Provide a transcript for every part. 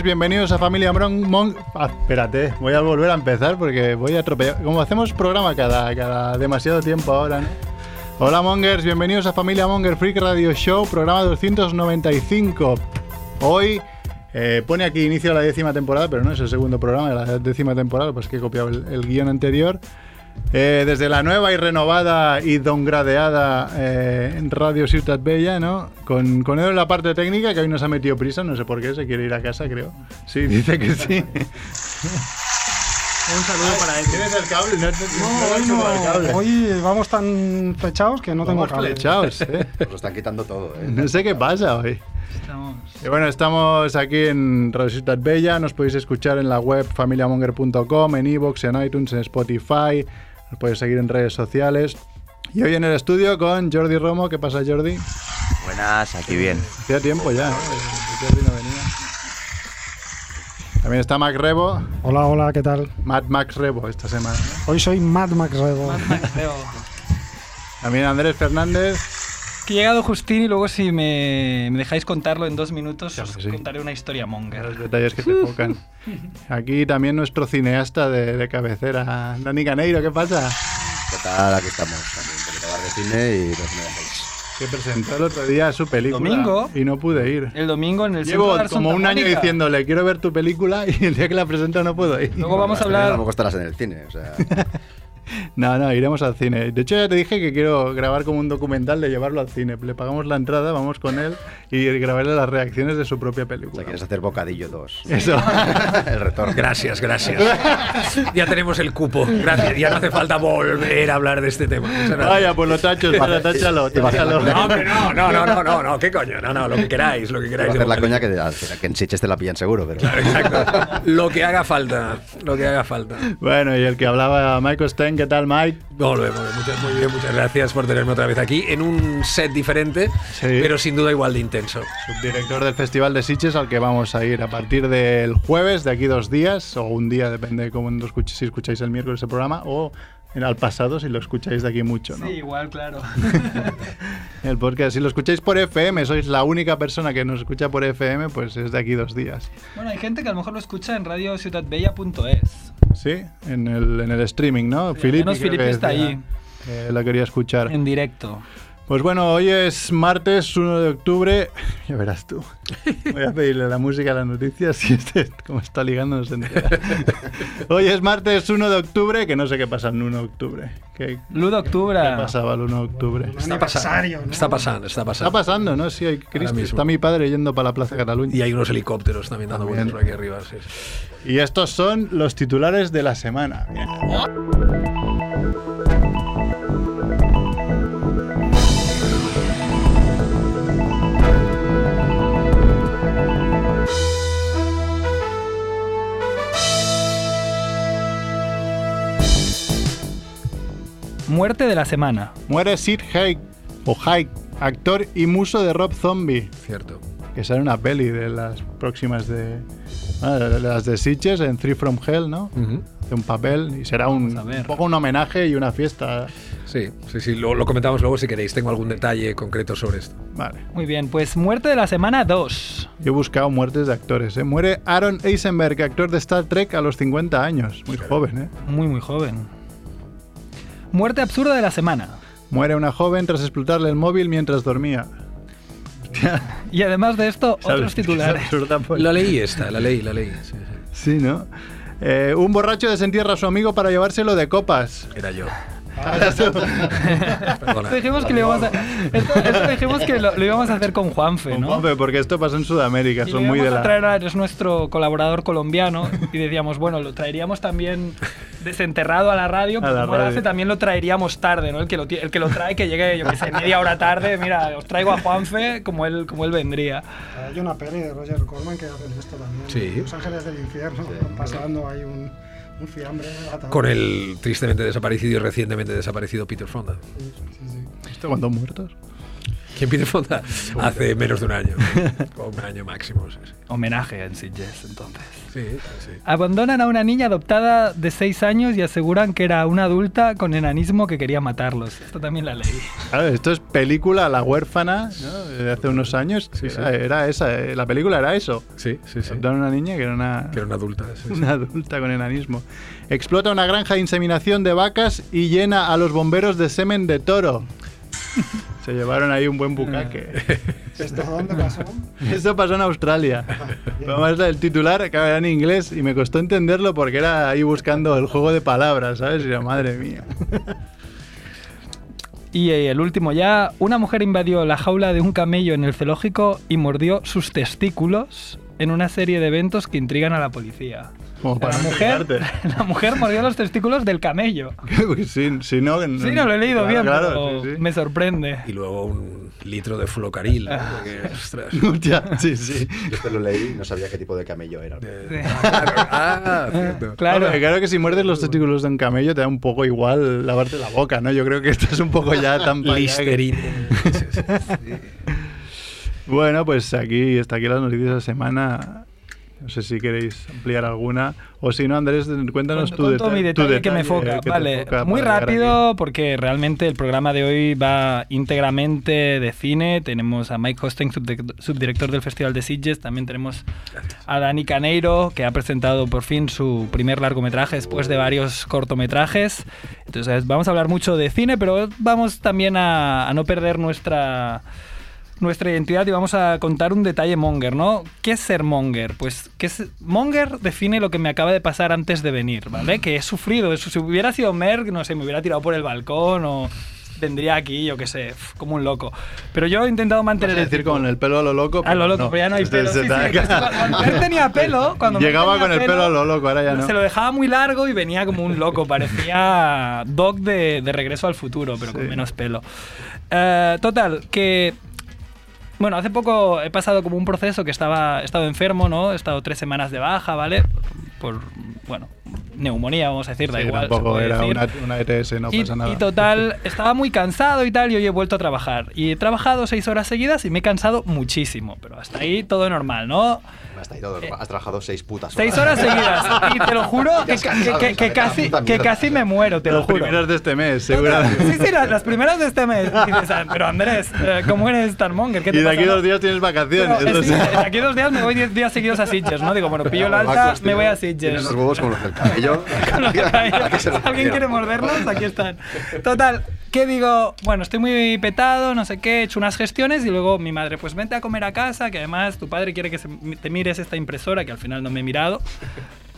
Bienvenidos a Familia Mon... Mon- Ah, espérate, voy a volver a empezar porque voy a atropellar. Como hacemos programa cada, cada demasiado tiempo ahora, ¿no? Hola Mongers, bienvenidos a Familia Monger Freak Radio Show, programa 295. Hoy eh, pone aquí inicio de la décima temporada, pero no es el segundo programa de la décima temporada, pues que he copiado el, el guion anterior. Eh, desde la nueva y renovada y dongradeada eh, Radio Ciutat Bella, ¿no? Con, con él en la parte técnica, que hoy nos ha metido prisa, no sé por qué, se quiere ir a casa, creo. Sí, dice que sí. Un saludo para él. ¿Tienes el cable? No, No, hoy, no, hoy vamos tan flechados que no tengo Vamos cable. flechados, ¿eh? Nos lo están quitando todo, ¿eh? No sé qué pasa hoy. Y bueno, estamos aquí en Radio Ciutat Bella. Nos podéis escuchar en la web familiamonger.com, en iVoox, en iTunes, en Spotify. Nos podéis seguir en redes sociales. Y hoy en el estudio con Jordi Romo. ¿Qué pasa, Jordi? Buenas, aquí bien. Hacía tiempo ya, ¿eh? Jordi no venía. También está Mac Rebo, Hola, hola, ¿qué tal? Mad Max Rebo esta semana. Hoy soy Mad Max Rebo. También Andrés Fernández. Que he llegado Justín y luego si me, me dejáis contarlo en dos minutos os que sí. contaré una historia Los monger. detalles que te tocan. Aquí también nuestro cineasta de, de cabecera, Dani Caneiro, ¿qué pasa? ¿Qué tal? Aquí estamos. Poquito de cine y me dejáis. Que presentó el otro día su película. Domingo. Y no pude ir. El domingo en el Llevo centro de como Santa un año Mónica. diciéndole, quiero ver tu película y el día que la presento no puedo ir. Luego vamos a hablar... Tampoco estarás en el cine, o sea. No, no, iremos al cine. De hecho, ya te dije que quiero grabar como un documental de llevarlo al cine. Le pagamos la entrada, vamos con él y grabarle las reacciones de su propia O película. sea, quieres hacer Bocadillo 2. Eso. el retorno. Gracias, gracias. ya tenemos el cupo. Gracias. Ya no hace falta volver a hablar de este tema. Vaya, pues lo tacho, espera, táchalo, táchalo. No, no, no, no, no, no, qué coño, no, no, lo que queráis, lo que queráis. hacer la coña que, que en Sitges te la pillan seguro, pero. Exacto. Lo que haga falta, lo que haga falta. Bueno, y el que hablaba, Michael Stein, ¿qué tal, Mike? Volvemos, muchas, muy bien, muchas gracias por tenerme otra vez aquí en un set diferente, Sí. pero sin duda igual de intenso. Subdirector del Festival de Sitges al que vamos a ir a partir del jueves, de aquí dos días, o un día, depende de cómo si escucháis el miércoles el programa, o al pasado si lo escucháis de aquí mucho, ¿no? Sí, igual, claro. El podcast, si lo escucháis por FM, sois la única persona que nos escucha por FM, pues es de aquí dos días. bueno, hay gente que a lo mejor lo escucha en radiociutatbella.es. Sí, en el, en el streaming, ¿no? Sí, al menos Filipe está ahí. la quería escuchar. En directo. Pues bueno, hoy es martes 1 de octubre. Ya verás tú. Voy a pedirle la música a las noticias si este, como está ligando no se entera. Hoy es martes 1 de octubre, que no sé qué pasa el 1 de octubre. ¿Qué, qué Octubre. pasaba el 1 de octubre? Está pasando, ¿no? está pasando, está Está pasando. pasando, ¿no? Sí, hay Cristo. Está mi padre yendo para la Plaza Cataluña. Y hay unos helicópteros también dando vueltas por aquí arriba. sí, sí. Y estos son los titulares de la semana. Bien. Muerte de la semana. Muere Sid Haig, o Haig, actor y muso de Rob Zombie. Cierto. que sale una peli de las próximas de, ah, de las de Sitges en Three from Hell, ¿no? De un papel y será un, poco un homenaje y una fiesta. Sí, sí, sí, lo, lo comentamos luego si queréis. Tengo algún detalle concreto sobre esto. Vale. Muy bien, pues muerte de la semana 2. Yo he buscado muertes de actores. ¿eh? Muere Aaron Eisenberg, actor de Star Trek a los 50 años. Muy joven, ¿eh? Muy, muy joven. Muerte absurda de la semana. Muere una joven tras explotarle el móvil mientras dormía. Y además de esto, otros titulares. Es absurda, pues. La leí esta, la leí, la leí. sí, sí. Sí, ¿no? Eh, un borracho desentierra a su amigo para llevárselo de copas. Era yo. Esto Perdona. dijimos que, lo íbamos, a, esto, esto dijimos que lo, lo íbamos a hacer con Juanfe, ¿no? Hombre, porque esto pasa en Sudamérica, Y son muy de íbamos a traer la... a- es nuestro colaborador colombiano y decíamos, bueno, lo traeríamos también desenterrado a la radio, A pero la como radio. hace, también lo traeríamos tarde, ¿no? El que lo, el que lo trae, que llegue, yo que sé, media hora tarde, mira, os traigo a Juanfe como él, como él vendría. Hay una peli de Roger Corman que hace esto también. Sí. Los Ángeles del Infierno. Pasando ahí un, un fiambre. atado. Con el tristemente desaparecido y recientemente desaparecido Peter Fonda. Sí, sí, sí. ¿Esto cuántos muertos? ¿Quién pide fonda? Hace menos de un año. O un año máximo. sí, sí. Homenaje en Sitges, entonces. Sí, sí. Abandonan a una niña adoptada de 6 años y aseguran que era una adulta con enanismo que quería matarlos. Esto también la leí. Claro, esto es película La huérfana, ¿no? de hace unos años. Sí, sí. Era, era esa, eh, la película era eso. Sí, sí, sí. Adoptaron a una niña que era una, Que era una adulta. sí, sí. una adulta con enanismo. Explota una granja de inseminación de vacas y llena a los bomberos de semen de toro. Se llevaron ahí un buen bucaque. ¿Esto dónde pasó? Eso pasó en Australia. Además, el titular acaba era en inglés y me costó entenderlo porque era ahí buscando el juego de palabras, ¿sabes? Y yo, madre mía. Y eh, el último ya, una mujer invadió la jaula de un camello en el zoológico y mordió sus testículos en una serie de eventos que intrigan a la policía. Como para la, mujer, la mujer mordió los testículos del camello. si, si no, Sí, no lo he leído claro, bien, claro, pero sí, sí. me sorprende. Y luego un litro de flocaril. ¿no? Porque, ostras. Ya, sí, sí. Yo esto lo leí y no sabía qué tipo de camello era. Eh, claro, ah, cierto. Claro. Claro, claro que si muerdes los testículos de un camello te da un poco igual lavarte la boca, ¿no? Yo creo que esto es un poco ya tan Listerine. Bueno, pues aquí está aquí las noticias de la semana. No sé si queréis ampliar alguna. O si no, Andrés, cuéntanos tu, deta- mi tu detalle que me detalle foca. que vale, foca muy rápido porque realmente el programa de hoy va íntegramente de cine. Tenemos a Mike Hosteng, subdi- subdirector del Festival de Sitges. También tenemos a Dani Caneiro, que ha presentado por fin su primer largometraje después de varios cortometrajes. Entonces vamos a hablar mucho de cine, pero vamos también a, a no perder nuestra nuestra identidad y vamos a contar un detalle monger, ¿no? ¿Qué es ser monger? Pues que es, monger define lo que me acaba de pasar antes de venir, ¿vale? Que he sufrido. Si hubiera sido Merck, no sé, me hubiera tirado por el balcón o vendría aquí, yo qué sé, como un loco. Pero yo he intentado mantener Es decir, con el pelo a lo loco. A lo loco, no. pero ya no hay pelo. Sí, sí, cuando Merck tenía pelo, cuando Llegaba con el pelo a lo loco, ahora ya no. Se lo dejaba muy largo y venía como un loco. Parecía Doc de, de Regreso al Futuro, pero con Sí. menos pelo. Eh, total, que. Bueno, hace poco he pasado como un proceso que estaba, he estado enfermo, ¿no? He estado tres semanas de baja, ¿vale? Por, bueno, neumonía, vamos a decir, da Sí, igual. tampoco era decir. una, una ETS, no y, pasa nada. y total, estaba muy cansado y tal, y hoy he vuelto a trabajar. Y he trabajado seis horas seguidas y me he cansado muchísimo, pero hasta ahí todo normal, ¿no? Hasta ahí todo. Has trabajado seis putas Seis horas seguidas. Y te lo juro que, has cansado, que- que- que ¿sabes? La casi, que casi me muero, te lo Las juro. primeras de este mes, seguramente. Sí, sí, las, las primeras de este mes. Y dices, "Ah, pero Andrés, eh, ¿cómo eres tan monger? ¿Qué te Y de aquí dos no?". días tienes vacaciones. Pero, eh, sí, de aquí dos días me voy 10 días seguidos a Sitges, ¿no? Digo, bueno, pillo el alta, me voy a Tienes Los huevos como los del cabello. ¿A qué se Si alguien quiere morderlos, aquí están. Total, ¿qué digo? Bueno, estoy muy petado, no sé qué, he hecho unas gestiones y luego mi madre, pues vente a comer a casa, que además tu padre quiere que se- te mires esta impresora, que al final no me he mirado.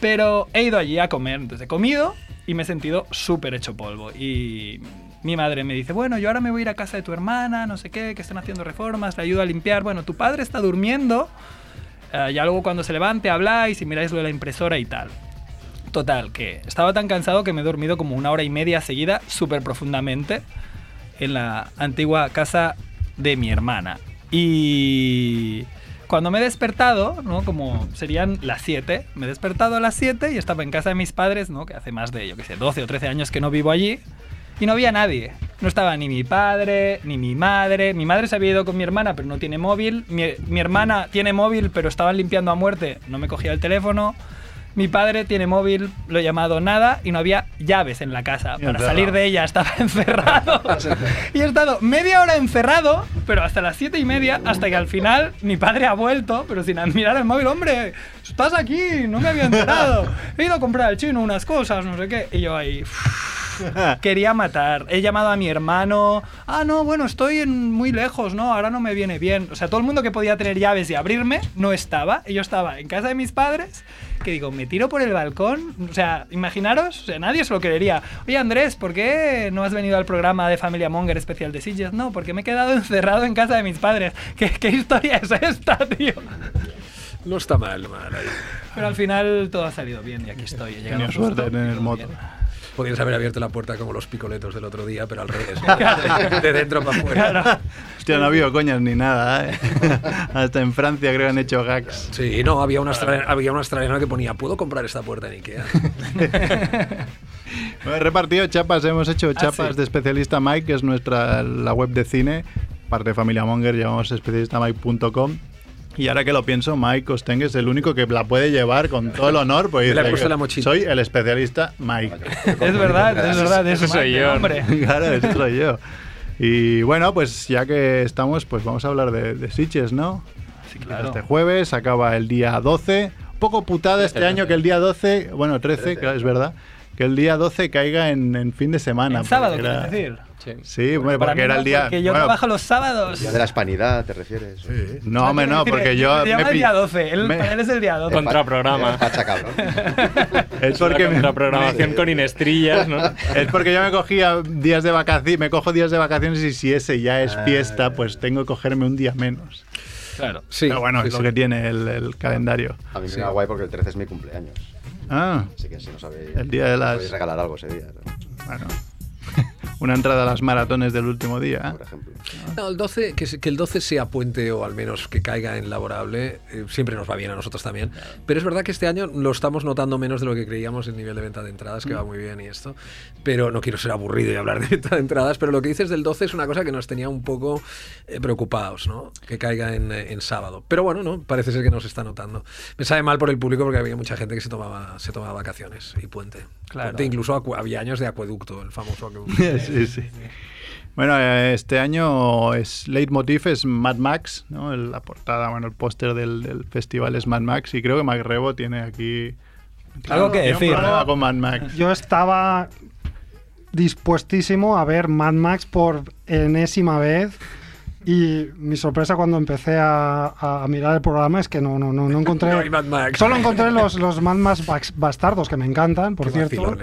Pero he ido allí a comer, entonces he comido y me he sentido súper hecho polvo. Y mi madre me dice, bueno, yo ahora me voy a ir a casa de tu hermana, no sé qué, que están haciendo reformas, le ayudo a limpiar. Bueno, tu padre está durmiendo, eh, ya luego cuando se levante habláis y miráis lo de la impresora y tal. Total, que estaba tan cansado que me he dormido como una hora y media seguida, súper profundamente, en la antigua casa de mi hermana. Y cuando me he despertado, ¿no? Como serían las 7, me he despertado a las 7 y estaba en casa de mis padres, ¿no? Que hace más de, yo sé, 12 o 13 años que no vivo allí. Y no había nadie. No estaba ni mi padre, ni mi madre. Mi madre se había ido con mi hermana, pero no tiene móvil. Mi, hermana tiene móvil, pero estaban limpiando a muerte. No me cogía el teléfono. Mi padre tiene móvil, lo he llamado nada y no había llaves en la casa. Para salir de ella estaba encerrado. y he estado media hora encerrado, pero hasta las siete y media, hasta que al final mi padre ha vuelto, pero sin mirar el móvil. Hombre, estás aquí, no me había enterado. He ido a comprar al chino unas cosas, no sé qué. Y yo ahí... Quería matar. He llamado a mi hermano. Ah, no, bueno, estoy en- muy lejos, ¿no? Ahora no me viene bien. O sea, todo el mundo que podía tener llaves y abrirme no estaba. Y yo estaba en casa de mis padres. Que digo, me tiro por el balcón. O sea, imaginaros, o sea, nadie se lo creería. Oye, Andrés, ¿por qué no has venido al programa de Familia Monger especial de Sitges? No, porque me he quedado encerrado en casa de mis padres. ¿Qué, qué historia es esta, tío? No está mal, mal. Pero al final todo ha salido bien y aquí estoy. He llegado Tenía suerte de tener moto. bien. Podrías haber abierto la puerta como los picoletos del otro día, pero al revés. De dentro para afuera. Claro. Hostia, no ha habido coñas ni nada, ¿eh? Hasta en Francia creo que han hecho gags. Sí, no, había una, australiana, había una australiana que ponía, ¿puedo comprar esta puerta en Ikea? Bueno, he repartido chapas, hemos hecho chapas Ah, sí. de especialista Mike, que es nuestra la web de cine, parte de Familia Monger, llevamos especialistamike.com. Y ahora que lo pienso, Mike Costengue es el único que la puede llevar con todo el honor. Puesto que en la mochila. Soy el especialista Mike. Es verdad, es verdad, es Ese soy yo. hombre. claro, eso soy yo. Y bueno, pues ya que estamos, pues vamos a hablar de, de Sitges, ¿no? Sí, Este jueves acaba el día 12. Un poco putada este año que el día 12, bueno, 13, claro, es verdad, que el día 12 caiga en, en fin de semana. En sábado, era- decir. Sí, bueno, Para porque era el día. porque yo bueno, trabajo los sábados. Día de la hispanidad, ¿te refieres? No, hombre, no, porque yo. Se llama me el día 12. Él, me- él es el día 12. Contraprograma. Pacha cabrón. Es porque me- la programación con inestrillas, ¿no? Es porque yo me cogía días de vacaciones, me cojo días de vacaciones y si ese ya es fiesta, pues tengo que cogerme un día menos. Claro, sí. Pero bueno, sí, es lo sí. que tiene el, el calendario. A mí me da guay porque el 13 es mi cumpleaños. Ah, Así que si no sabéis. El día de las- Podéis regalar algo ese día, ¿no? bueno. Una entrada a las maratones del último día. por ejemplo. No, el 12, que, el 12 sea puente o al menos que caiga en laborable, eh, siempre nos va bien a nosotros también. Pero es verdad que este año lo estamos notando menos de lo que creíamos el nivel de venta de entradas, que va muy bien y esto. Pero no quiero ser aburrido y hablar de venta de entradas, pero lo que dices del 12 es una cosa que nos tenía un poco eh, preocupados, ¿no? Que caiga en, eh, en sábado. Pero bueno, no, parece ser que nos está notando. Me sabe mal por el público porque había mucha gente que se tomaba, se tomaba vacaciones y puente. Claro. Puente, incluso había años de acueducto, el famoso acueducto. sí, sí. Bueno, eh, este año es leitmotiv es Mad Max, ¿no? La portada, bueno, el póster del, del festival es Mad Max y creo que Mac Rebo tiene aquí Algo que decir. problema con Mad Max. Yo estaba dispuestísimo a ver Mad Max por enésima vez y mi sorpresa cuando empecé a, a mirar el programa es que no, no, no, no encontré... No hay Mad Max. Solo encontré los, los Mad Max bastardos que me encantan, por Qué cierto.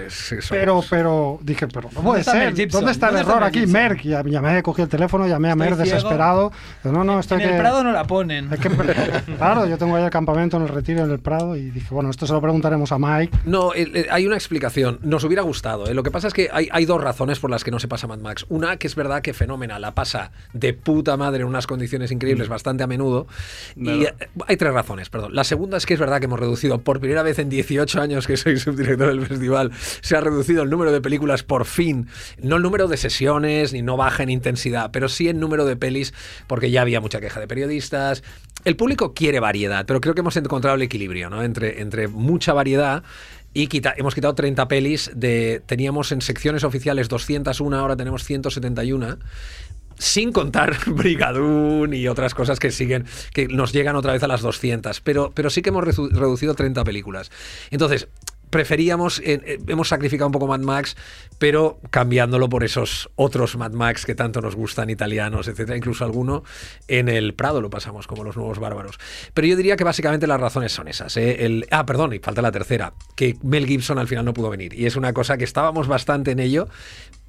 Pero, pero dije, pero no puede ser. ¿Dónde está el ¿Dónde está error aquí? Merck. Ya- Llamé, cogí el teléfono, llamé a Estoy Merck desesperado. No, no, esto hay En el que... Prado no la ponen. que- claro, yo tengo ahí el campamento en el retiro en el Prado y dije, bueno, esto se lo preguntaremos a Mike. No, eh, eh, hay una explicación. Nos hubiera gustado. ¿eh? Lo que pasa es que hay, hay dos razones por las que no se pasa Mad Max. Una, que es verdad que Fenómena la pasa de puta madre en unas condiciones increíbles bastante a menudo. Y eh, hay tres razones, perdón. La segunda es que es verdad que hemos reducido, por primera vez en 18 años que soy subdirector del festival, se ha reducido el número de películas por fin. No el número de sesiones, ni no baja en intensidad, pero sí el número de pelis, porque ya había mucha queja de periodistas. El público quiere variedad, pero creo que hemos encontrado el equilibrio, ¿no? Entre, entre mucha variedad y quita- hemos quitado 30 pelis de teníamos en secciones oficiales 201, ahora tenemos 171 sin contar Brigadoon y otras cosas que siguen, que nos llegan otra vez a las 200, pero, pero sí que hemos redu- reducido 30 películas. Entonces, preferíamos, eh, eh, hemos sacrificado un poco Mad Max, pero cambiándolo por esos otros Mad Max que tanto nos gustan, italianos, etcétera, incluso alguno en el Prado lo pasamos como los nuevos bárbaros. Pero yo diría que básicamente las razones son esas. ¿eh? Ah, perdón, y falta la tercera, que Mel Gibson al final no pudo venir. Y es una cosa que estábamos bastante en ello,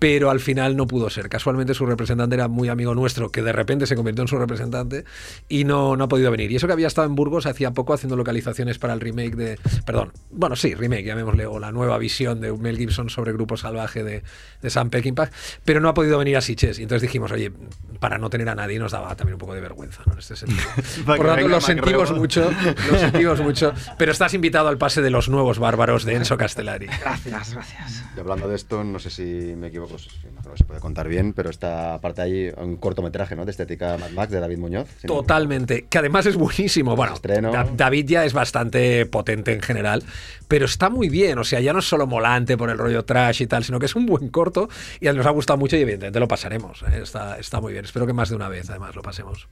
pero al final no pudo ser. Casualmente su representante era muy amigo nuestro, que de repente se convirtió en su representante y no, no ha podido venir. Y eso que había estado en Burgos hacía poco haciendo localizaciones para el remake de... Perdón, bueno, sí, remake, llamémosle, o la nueva visión de Mel Gibson sobre Grupo Salvaje de, de Sam Peckinpah, pero no ha podido venir a Sitges. Y entonces dijimos, oye, para no tener a nadie nos daba también un poco de vergüenza, ¿no? En este sentido. Por lo tanto, lo sentimos mucho, lo sentimos mucho, pero estás invitado al pase de los nuevos bárbaros de Enzo Castellari. Gracias, gracias. Y hablando de esto, no sé si me equivoco, imagino que se puede contar bien, pero está aparte ahí un cortometraje ¿no? de estética Mad Max de David Muñoz. si no me Totalmente, que además es buenísimo. Bueno, Estreno. Da- David ya es bastante potente en general, pero está muy bien. O sea, ya no es solo molante por el rollo trash y tal, sino que es un buen corto y nos ha gustado mucho y evidentemente lo pasaremos. ¿eh? Está, está muy bien. Espero que más de una vez además lo pasemos.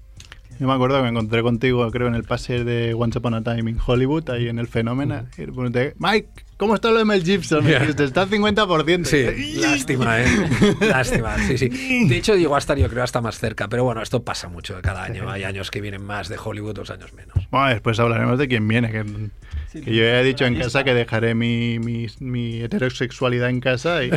Yo me acuerdo que me encontré contigo, creo, en el pase de Once Upon a Time in Hollywood, ahí en el Fenómeno. Y pregunté, Mike, ¿cómo está lo de Mel Gibson? Dijiste, está al 50%. Sí, lástima, ¿eh? Lástima, sí, sí. De hecho, llegó a estar, yo creo, hasta más cerca. Pero bueno, esto pasa mucho cada año. Hay años que vienen más de Hollywood, otros años menos. Bueno, después hablaremos de quién viene. Que, que yo ya he dicho en casa que dejaré mi, mi, mi heterosexualidad en casa y,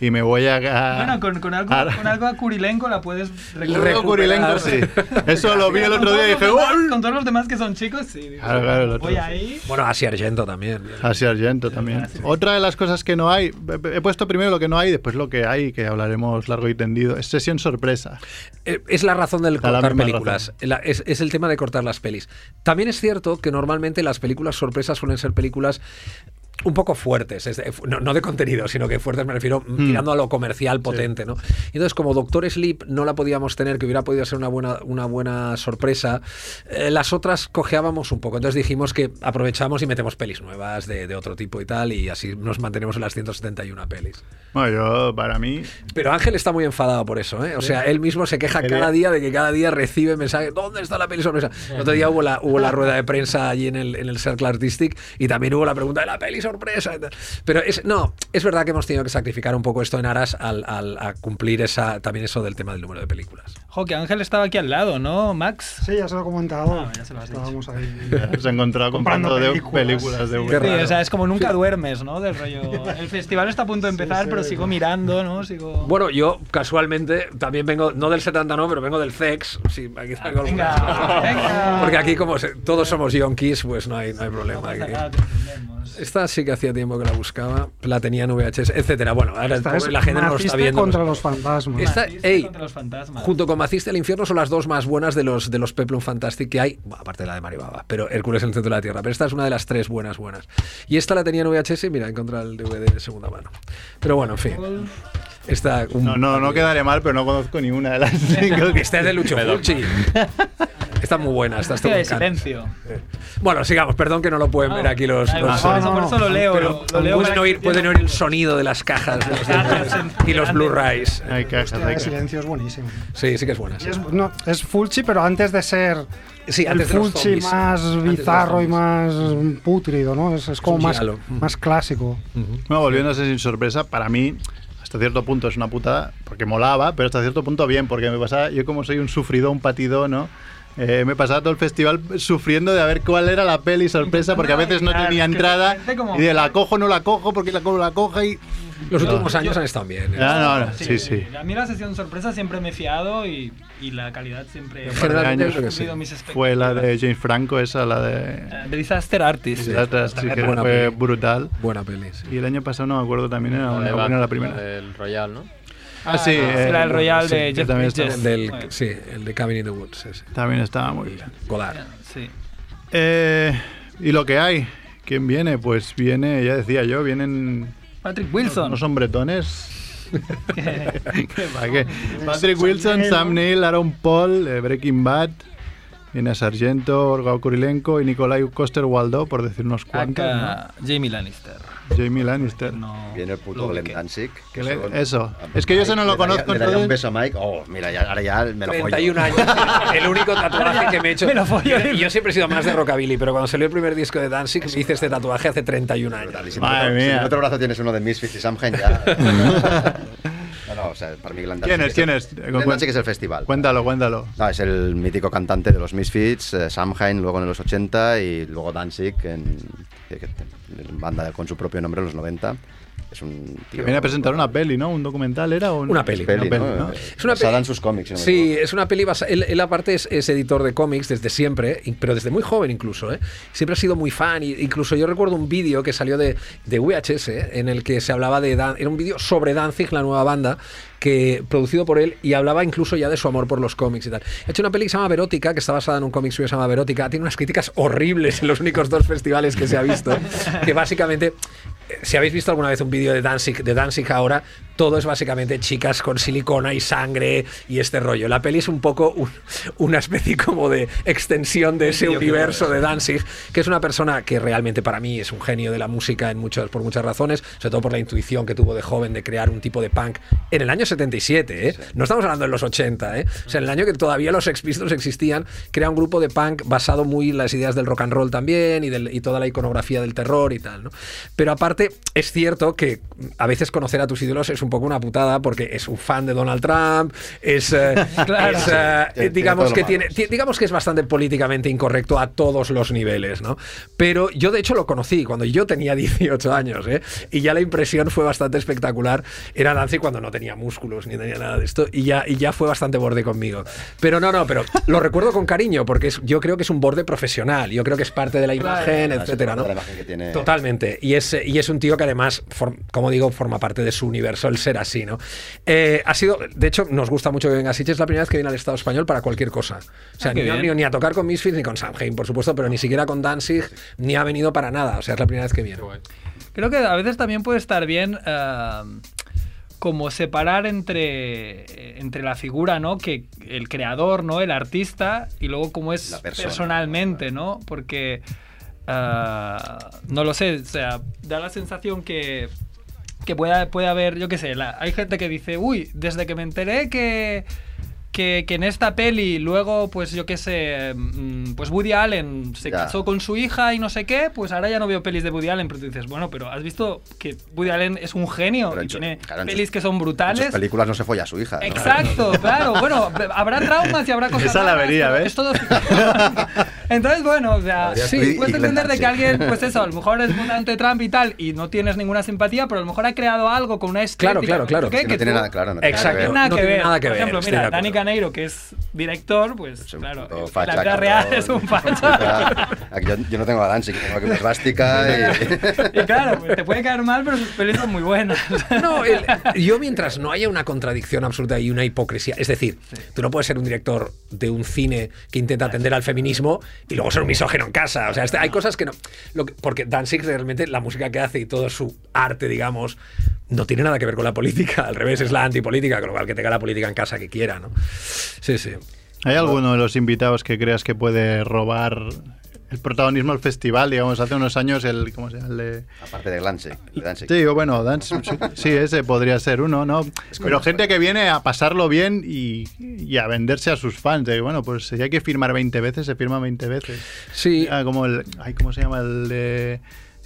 y me voy a. a- Bueno, con, con algo, a- con algo acurilenco la puedes recuperar. Curilenco, sí. Eso lo vi el otro día y dije, demás-. Con todos los demás que son chicos, sí. digo, Claro, claro, voy sí. ahí. Bueno, Asia Argento también. Así Argento también. Otra de las cosas que no hay, he puesto primero lo que no hay, después lo que hay, que hablaremos largo y tendido, es sesión sorpresa. Eh, Es la razón del la cortar misma películas. La- es, es el tema de cortar las pelis. También es cierto que normalmente las películas sorpresas suelen ser películas un poco fuertes, no, no de contenido, sino que fuertes me refiero mm, tirando a lo comercial potente, ¿no? Entonces, como Doctor Sleep no la podíamos tener, que hubiera podido ser una buena, una buena sorpresa, eh, las otras cojeábamos un poco. Entonces dijimos que aprovechamos y metemos pelis nuevas de, de otro tipo y tal, y así nos mantenemos en las 171 pelis. Bueno, yo, para mí, Pero Ángel está muy enfadado por eso, ¿eh? O sea, él mismo se queja cada día de que cada día recibe mensajes. ¿Dónde está la peli sorpresa? El otro día hubo la, hubo la rueda de prensa allí en el, en el Circle Artistic y también hubo la pregunta de la peli sorpresa. Pero es, no, es verdad que hemos tenido que sacrificar un poco esto en aras al, al- a cumplir esa, también eso del tema del número de películas. Jo, que Ángel estaba aquí al lado, ¿no, Max? Sí, ya se lo he comentado. Ah, ya se lo has dicho. Estábamos ahí. se ha encontrado comprando, Comprando de películas. películas de Sí. O sea, es como nunca duermes, ¿no? Del rollo. El festival está a punto de empezar, pero sigo mirando, ¿no? Sigo. Bueno, yo casualmente también vengo, no del 70 no, pero vengo del CEX. Sí, aquí traigo venga, venga. Porque aquí como se- todos somos yonkis, pues no hay, no hay problema. aquí. Esta sí que hacía tiempo que la buscaba, la tenía en VHS, etcétera. Bueno, ahora el Esta pobre- es la gente no lo está viendo. contra los fantasmas. Esta- ey, contra los fantasmas. Junto con Maciste el infierno son las dos más buenas de los de los Peplum Fantastic que hay, bueno, aparte de la de Mario Baba, pero Hércules en el centro de la Tierra. Pero esta es una de las tres buenas buenas. Y esta la tenía en VHS y mira, he encontrado el DVD de segunda mano. Pero bueno, en fin. Esta, un- No, no, no quedaré mal, pero no conozco ni una de las cinco. Esta es de Lucho Fulci. Está muy buena, está de silencio. Bueno, sigamos, perdón que no lo pueden ver aquí los. Igual, los- por, eso, por eso lo leo. pero lo, lo leo pueden, oír, pueden oír el sonido de las cajas de los y los Blu-rays. Hay cajas, hay silencio es buenísimo. Sí, sí que es buena. Sí. es, no, es Fulci, pero antes de ser Sí, el Fulci zombies. más bizarro y más pútrido, ¿no? Es, es como más, más clásico. Bueno, volviendo a ser sin sorpresa, para mí, hasta cierto punto es una putada, porque molaba, pero hasta cierto punto bien, porque me pasaba, yo como soy un sufrido, un patido, ¿no? Eh, me pasaba todo el festival sufriendo de a ver cuál era la peli sorpresa, porque a veces no tenía entrada y de la cojo no la cojo, porque la cojo la coja y... Los últimos años han estado bien. ¿eh? Ah, no, no, sí, sí. A mí la sesión sorpresa siempre me he fiado y, y la calidad siempre. Años sí. Fue la de. James Franco, esa, la de... The Disaster Artist. Sí, esta sí que buena fue peli. brutal. Buena peli. sí. Y el año pasado no me acuerdo también, era una, buena la primera. del Royal, ¿no? Ah, sí, eh, la del Royal sí, de Jeff también Bridges. estaba- Del, Bueno. sí, el de Cabin in the Woods. ese. También estaba muy bien. Godard. Sí. Eh, y lo que hay, ¿quién viene? Pues viene, ya decía yo, vienen Patrick Wilson. no son bretones. ¿Para qué? Patrick Wilson, Sam Neill, Aaron Paul, eh, Breaking Bad, viene Sargento, Olga Kurilenko y Nikolai Coster Waldau, por decir unos cuantos. ¿no? Acá, Jamie Lannister. Jamie Lannister. No, Viene el puto Glenn. Danzig. Que le- son- eso. a Es que yo ese no lo conozco, Le daría un beso a Mike. Oh, mira, ya, ahora ya me lo follo. 31 años. El único tatuaje que me he hecho. Me lo follo. Yo, yo siempre he sido más de rockabilly, pero cuando salió el primer disco de Danzig me hice este tatuaje hace 31 años. Madre si mía. en otro brazo tienes uno de Misfits y Samhain, ya. no, no, o sea, para mí Glenn Danzig ¿Quién es? ¿Quién el- es? Glenn Danzig es el festival. Cuéntalo, cuéntalo. No, es el mítico cantante de los Misfits, eh, Samhain luego en los 80 y luego Danzig en, en banda con su propio nombre en los 90. Es un tío. viene a presentar una peli, ¿no? ¿Un documental era? o un- Una peli. peli, Una peli, ¿no? ¿no? Es una Basada peli- en sus cómics. si no me Sí, es una peli basa- él, él aparte es, es editor de cómics desde siempre, pero desde muy joven incluso, ¿eh? Siempre ha sido muy fan, y incluso yo recuerdo un vídeo que salió de, de VHS, en el que se hablaba de... Dan- era un vídeo sobre Danzig, la nueva banda, que producido por él, y hablaba incluso ya de su amor por los cómics y tal. Ha hecho una peli que se llama Verótica, que está basada en un cómic suyo que se llama Verótica, tiene unas críticas horribles en los únicos dos festivales que se ha visto, que básicamente... Si habéis visto alguna vez un vídeo de Danzig, de Danzig ahora, todo es básicamente chicas con silicona y sangre y este rollo. La peli es un poco un- una especie como de extensión de ese universo de Danzig, que es una persona que realmente para mí es un genio de la música en por muchas razones, sobre todo por la intuición que tuvo de joven de crear un tipo de punk en el año 77, ¿eh? no estamos hablando en los 80, ¿eh? o sea, en el año que todavía los Sex Pistols existían, crea un grupo de punk basado muy en las ideas del rock and roll también y, del- y toda la iconografía del terror y tal. ¿no? Pero aparte, es cierto que a veces conocer a tus ídolos es un poco una putada porque es un fan de Donald Trump, es, eh, Claro. es, eh, tiene digamos que tiene, digamos que es bastante políticamente incorrecto a todos los niveles, ¿no? Pero yo de hecho lo conocí cuando yo tenía 18 años, ¿eh? Y ya la impresión fue bastante espectacular. Era Danzig cuando no tenía músculos ni tenía nada de esto y ya, y ya fue bastante borde conmigo. Pero no, no, pero lo recuerdo con cariño porque es- yo creo que es un borde profesional, yo creo que es parte de la imagen, Claro, etcétera, ¿no? la imagen que tiene- Totalmente. Y es, y es un tío que además, como digo, forma parte de su universo el ser así, ¿no? Eh, ha sido, de hecho, nos gusta mucho que venga Sitges, es la primera vez que viene al Estado español para cualquier cosa. O sea, Ah, ni, venido ni a tocar con Misfits ni con Samhain, por supuesto, pero ni siquiera con Danzig, ni ha venido para nada. O sea, es la primera vez que viene. creo que a veces también puede estar bien eh, como separar entre, entre la figura, ¿no? Que el creador, ¿no? El artista y luego cómo es La persona. personalmente, ¿no? Porque eh, no lo sé, o sea, da la sensación que que pueda, puede haber, yo qué sé, la- hay gente que dice, uy, desde que me enteré que, que, que en esta peli luego, pues yo qué sé, mm, pues Woody Allen se Ya. casó con su hija y no sé qué, pues ahora ya no veo pelis de Woody Allen, pero tú dices, bueno, pero has visto que Woody Allen es un genio Pero y en su- tiene claro, en pelis sus- que son En sus brutales. películas no se folla a su hija. ¿no? Exacto, claro. Bueno, habrá traumas y habrá cosas. Esa la vería, ¿ves? Es todo Entonces, bueno, o sea, sí, puedes y entender de que alguien, pues eso, a lo mejor es votante de Trump y tal, y no tienes ninguna simpatía, pero a lo mejor ha creado algo con una estética. Claro, claro, claro. que no tiene tú- nada claro. no tiene Exacto. nada que ver. nada no que tiene ver. nada que Por ejemplo, mira, acuerdo. Que es director, pues Es un claro, facha, la vida real es un facha. Aquí yo, yo no tengo a Danzig, tengo aquí una esvástica y... y claro, pues te puede caer mal, pero sus pelis son muy buenas. No, el- yo mientras no haya una contradicción absoluta y una hipocresía, es decir, tú no puedes ser un director de un cine que intenta atender al feminismo y luego ser un misógino en casa. O sea, este- hay cosas que no. lo que- porque Danzig realmente la música que hace y todo su arte, digamos, no tiene nada que ver con la política. Al revés, es la antipolítica, con lo cual que tenga la política en casa que quiera, ¿no? Sí, sí. ¿Hay alguno de los invitados que creas que puede robar el protagonismo del festival? Digamos, hace unos años el. ¿Cómo se llama? El de- Aparte de de Danzig. Sí, o bueno, Dance, sí, sí, ese podría ser uno, ¿no? Pero gente que viene a pasarlo bien y, y a venderse a sus fans. De, bueno, pues si hay que firmar 20 veces, se firma 20 veces. Sí, Ah, como el. Ay, ¿Cómo se llama? El de.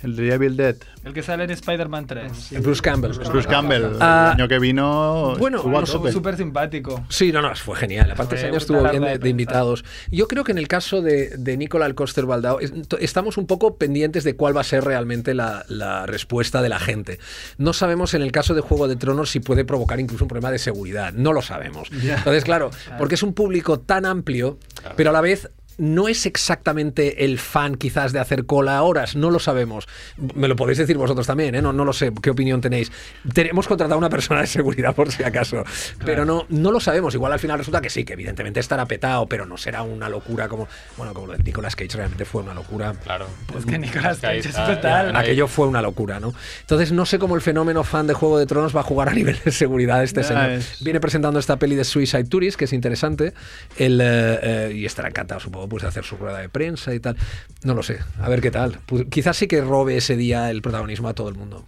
El de Evil Dead. El que sale en Spider-Man 3. Bruce Campbell. Bruce Campbell. Ah, el año que vino. bueno, estuvo. Súper simpático. Sí, no, no, fue genial. Aparte, ese año estuvo bien de, invitados. Yo creo que en el caso de, de Nicola Coster Baldao, estamos un poco pendientes de cuál va a ser realmente la, la respuesta de la gente. No sabemos en el caso de Juego de Tronos si puede provocar incluso un problema de seguridad. No lo sabemos. Entonces, claro, porque es un público tan amplio, pero a la vez no es exactamente el fan quizás de hacer cola a horas, no lo sabemos. Me lo podéis decir vosotros también, ¿eh? no, no lo sé, ¿qué opinión tenéis? Tenemos contratado a una persona de seguridad por si acaso, pero no, no lo sabemos. Igual al final resulta que sí, que evidentemente estará petado, pero no será una locura como, bueno, como lo de Nicolas Cage realmente fue una locura. Claro. Es que Nicolas Cage es ya, Aquello fue una locura, ¿no? Entonces no sé cómo el fenómeno fan de Juego de Tronos va a jugar a nivel de seguridad este señor. es- Viene presentando esta peli de Suicide Tourist, que es interesante, el, eh, eh, y estará encantado, supongo, pues de hacer su rueda de prensa y tal. No lo sé, a ver qué tal. Pues, quizás sí que robe ese día el protagonismo a todo el mundo.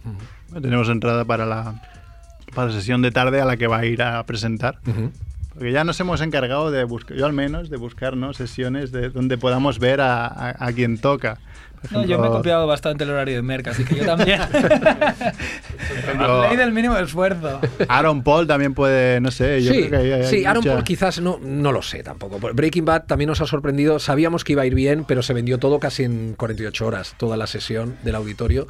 Tenemos entrada para la, para la sesión de tarde a la que va a ir a presentar. Porque ya nos hemos encargado de buscar, yo al menos, de buscar ¿no? sesiones de, donde podamos ver a, a- a quien toca. No, yo me he copiado bastante el horario de Merck, así que yo también. Ley del mínimo esfuerzo. Aaron Paul también puede, no sé, yo sí, creo que hay, hay sí, Aaron Paul quizás no, no lo sé tampoco. Breaking Bad también nos ha sorprendido. Sabíamos que iba a ir bien, pero se vendió todo casi en 48 horas, toda la sesión del auditorio,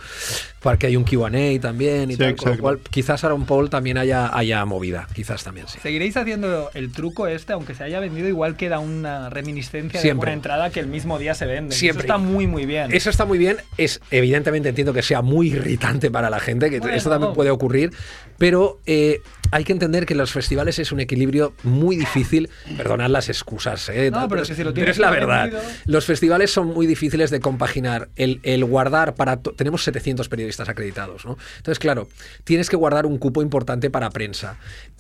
porque hay un QA también y Sí, tal. Con lo cual, quizás Aaron Paul también haya, haya movida. Quizás también sí. ¿Seguiréis haciendo el truco este? Aunque se haya vendido, igual queda una reminiscencia Siempre. de una entrada que el mismo día se vende. Siempre. Eso está muy, muy bien. Eso está muy bien. Es evidentemente entiendo que sea muy irritante para la gente, que Bueno. esto también puede ocurrir, pero eh, hay que entender que los festivales es un equilibrio muy difícil. Perdonad las excusas, ¿eh? No, pero es si lo pero es la verdad. Los festivales son muy difíciles de compaginar. El, el guardar para. Tenemos 700 periodistas acreditados, ¿no? Entonces, claro, tienes que guardar un cupo importante para prensa.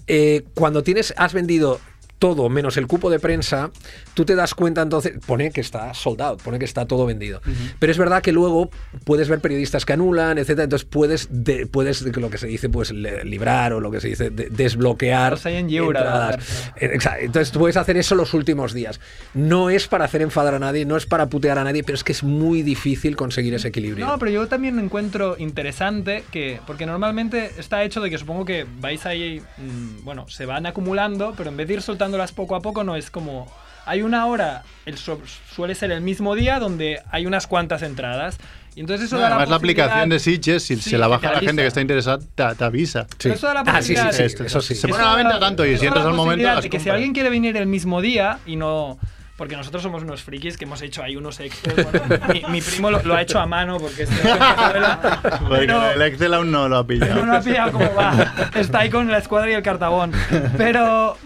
Eh, cuando tienes, has vendido todo menos el cupo de prensa, tú te das cuenta entonces, pone que está sold out, pone que está todo vendido. Pero es verdad que luego puedes ver periodistas que anulan, etcétera, entonces puedes, de- puedes lo que se dice, pues le- librar o lo que se dice, de- desbloquear. Los hay en entradas. Eh, exacto. Entonces tú puedes hacer eso los últimos días. No es para hacer enfadar a nadie, no es para putear a nadie, pero es que es muy difícil conseguir ese equilibrio. No, pero yo también encuentro interesante que, porque normalmente está hecho de que supongo que vais ahí, mm, bueno, se van acumulando, pero en vez de ir soltándolas poco a poco, no es como. Hay una hora, el su- suele ser el mismo día, donde hay unas cuantas entradas. Y entonces eso No, da la además la posibilidad- aplicación de Sitges, si Sí, se la baja la gente que está interesada, te, te avisa. Pero eso da la Ah, sí, sí, posibilidad sí, Esto, eso sí. Se pone a la venta tanto y si entras la al momento de que si alguien quiere venir el mismo día y no porque nosotros somos unos frikis que hemos hecho ahí unos Excel. bueno, mi, mi primo lo, lo ha hecho a mano porque es Venezuela, Porque pero el Excel aún no lo ha pillado. no lo ha pillado cómo va. Está ahí con la escuadra y el cartabón. Pero,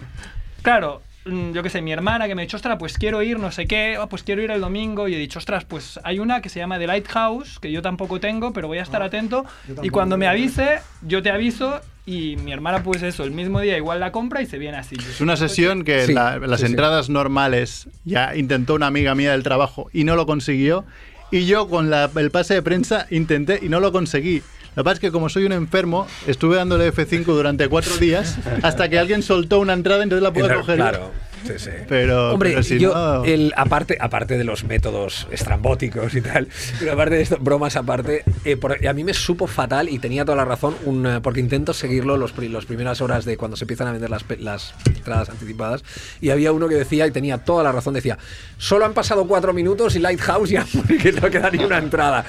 claro, mm, yo qué sé, mi hermana que me ha dicho, ostras, pues quiero ir, no sé qué, oh, pues quiero ir el domingo. Y he dicho, ostras, pues hay una que se llama The Lighthouse, que yo tampoco tengo, pero voy a estar atento. Y cuando me avise, yo te aviso. Y mi hermana, pues eso, el mismo día igual la compra y se viene así. Es una sesión que Sí, la- las sí, sí. entradas normales ya intentó una amiga mía del trabajo y no lo consiguió. Y yo con la- el pase de prensa intenté y no lo conseguí. Lo que pasa es que como soy un enfermo, estuve dándole F5 durante cuatro días hasta que alguien soltó una entrada, entonces la pude Claro, coger. claro. Sí, sí. Pero, Hombre, pero si yo, no- el, aparte, aparte de los métodos estrambóticos y tal, pero aparte de esto, bromas aparte, eh, por- a mí me supo fatal y tenía toda la razón, un, eh, porque intento seguirlo los, las primeras horas de cuando se empiezan a vender las, pe- las entradas anticipadas, y había uno que decía, y tenía toda la razón, decía, solo han pasado cuatro minutos y Lighthouse ya que no queda ni una entrada.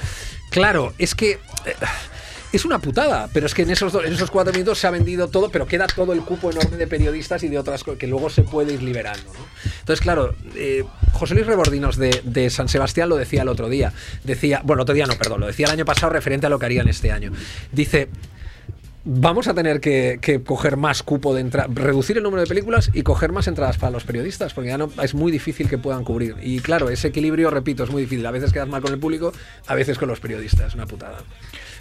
Claro, es que... eh, es una putada, pero es que en esos, en esos cuatro minutos se ha vendido todo, pero queda todo el cupo enorme de periodistas y de otras cosas que luego se puede ir liberando. ¿no? Entonces, claro, eh, José Luis Rebordinos de, San Sebastián lo decía el otro día. Decía, bueno, otro día no, perdón, lo decía el año pasado referente a lo que harían este año. Dice, vamos a tener que, coger más cupo de entrada, reducir el número de películas y coger más entradas para los periodistas, porque ya no es muy difícil que puedan cubrir. Y claro, ese equilibrio, repito, es muy difícil. A veces quedas mal con el público, a veces con los periodistas, una putada.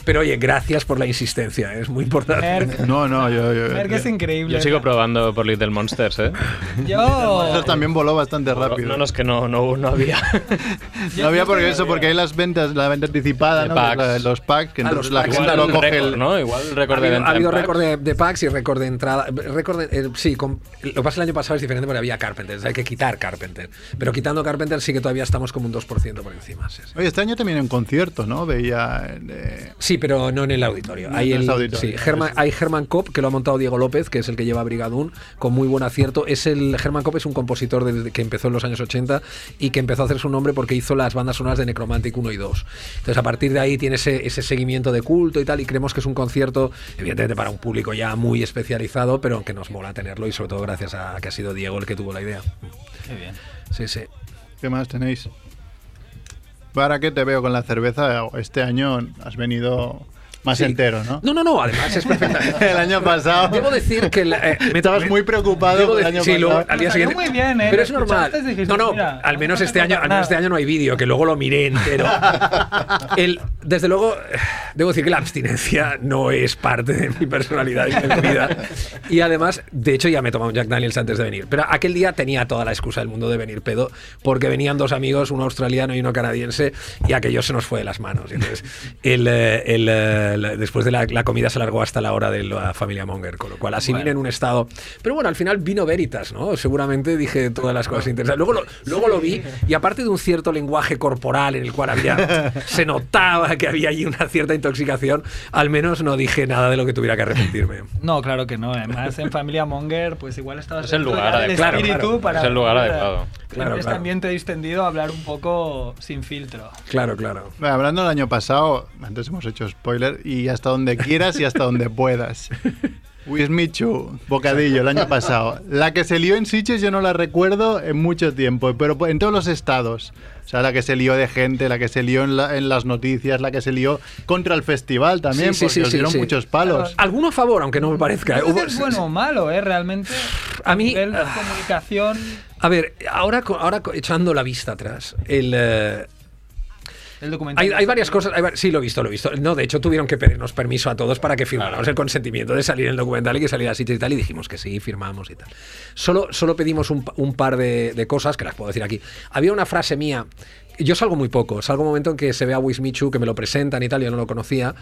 Pero oye, gracias por la insistencia, es muy importante. Merck, No, no, yo. yo Merck es increíble. Yo sigo probando por Little Monsters, ¿eh? Yo. Eso también voló bastante rápido. No, no, es que no, no, no había. No había porque eso, porque hay las ventas, la venta anticipada, De ¿no? packs. La- los packs, que entonces los la gente lo coge el- ¿no? Igual récord Ha de habido, venta ha habido récord de, de packs y récord de entrada. Récord de- eh, sí, con- lo que pasa el año pasado es diferente porque había Carpenter. Hay que quitar Carpenter. Pero quitando Carpenter sí que todavía estamos como un 2% por encima. sí, sí. Oye, este año también en concierto, ¿no? Veía. eh, Sí, pero no en el auditorio. No hay, en el, auditorio. sí, German- hay Herman Kopp, que lo ha montado Diego López, que es el que lleva Brigadún, con muy buen acierto. Es el Herman Kopp es un compositor desde que empezó en los años 80 y que empezó a hacer su nombre porque hizo las bandas sonoras de Necromantic 1 y 2. Entonces, a partir de ahí tiene ese, ese seguimiento de culto y tal, y creemos que es un concierto, evidentemente, para un público ya muy especializado, pero que nos mola tenerlo y sobre todo gracias a que ha sido Diego el que tuvo la idea. Qué bien. Sí, sí. ¿Qué más tenéis? ¿Para qué te veo con la cerveza? Este año has venido más Sí. entero, ¿no? No, no, no, además es perfecta. El año pasado. Debo decir que la- eh, me- Estabas muy preocupado el año sí, luego, pasado. al día siguiente. muy bien, ¿eh? Pero es normal. dijiste, no, no, mira, al menos no este año, al menos este año no hay vídeo, que luego lo miré entero. El, desde luego, eh, debo decir que la abstinencia no es parte de mi personalidad y de mi vida. Y además, de hecho, ya me he tomado un Jack Daniels antes de venir. Pero aquel día tenía toda la excusa del mundo de venir pedo, porque venían dos amigos, uno australiano y uno canadiense, y aquello se nos fue de las manos. Entonces, el, eh, el, eh, la- después de la, la comida se alargó hasta la hora de la familia Monger, con lo cual así vine en un estado. Pero bueno, al final vino Veritas, ¿no? Seguramente dije todas las cosas interesantes. Luego lo, luego lo vi, y aparte de un cierto lenguaje corporal en el cual había. se notaba que había allí una cierta intoxicación, al menos no dije nada de lo que tuviera que arrepentirme. No, claro que no. Además, en Familia Monger, pues igual estabas Es el lugar adecuado. espíritu Claro, claro. para Es el lugar poder, adecuado. Claro, este claro. ambiente distendido, hablar un poco sin filtro. Claro, claro. Bueno, hablando del año pasado, antes hemos hecho spoiler, y hasta donde quieras y hasta donde puedas. Wismichu, Bocadillo, el año pasado. La que se lió en Sitges yo no la recuerdo en mucho tiempo, pero en todos los estados. O sea, la que se lió de gente, la que se lió en, la- en las noticias, la que se lió contra el festival también, Sí, sí, porque sí, dieron sí. muchos palos. Alguno a favor, aunque no me parezca. Si es bueno o malo, ¿eh? Realmente. A mí- nivel de comunicación. A ver, ahora, ahora echando la vista atrás, el, eh, El documental. hay, hay varias cosas. hay sí, lo he visto, lo he visto. No, de hecho, tuvieron que pedirnos permiso a todos para que firmáramos el consentimiento de salir en el documental y que saliera así y tal. Y dijimos que sí, firmamos y tal. Solo, solo pedimos un, pa- un par de, de cosas que las puedo decir aquí. Había una frase mía. Yo salgo muy poco, salgo un momento en que se ve a Wismichu, que me lo presentan y tal, yo no lo conocía.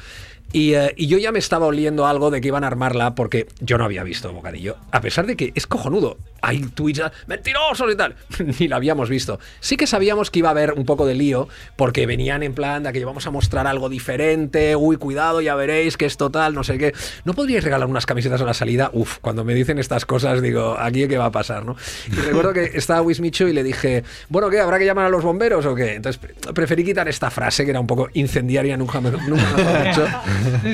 Y, eh, y yo ya me estaba oliendo algo de que iban a armarla porque yo no había visto Bocadillo. A pesar de que es cojonudo. Hay tweets, ah, mentirosos y tal. Ni la habíamos visto. Sí que sabíamos que iba a haber un poco de lío porque venían en plan de que vamos a mostrar algo diferente. Uy, cuidado, ya veréis que es total, no sé qué. ¿No podríais regalar unas camisetas a la salida? Uf, cuando me dicen estas cosas digo, aquí qué va a pasar, ¿no? Y recuerdo que estaba Wismichu y le dije, bueno, ¿qué? ¿Habrá que llamar a los bomberos o qué? Entonces pre- preferí quitar esta frase que era un poco incendiaria, nunca me, nunca mejor dicho.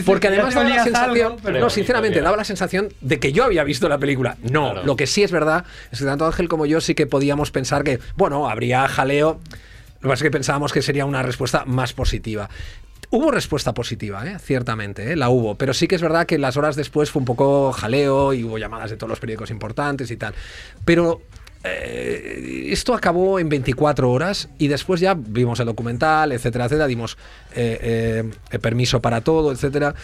Porque además daba la sensación, algo, pero- no, sinceramente, daba la sensación de que yo había visto la película. No, Claro. lo que sí es verdad es que tanto Ángel como yo sí que podíamos pensar que, bueno, habría jaleo. Lo que pasa es que pensábamos que sería una respuesta más positiva. Hubo respuesta positiva, ¿eh? ciertamente, ¿eh? la hubo, pero sí que es verdad que las horas después fue un poco jaleo y hubo llamadas de todos los periódicos importantes y tal. Pero eh, esto acabó en 24 horas y después ya vimos el documental, etcétera, etcétera, dimos eh, eh, permiso para todo, etcétera.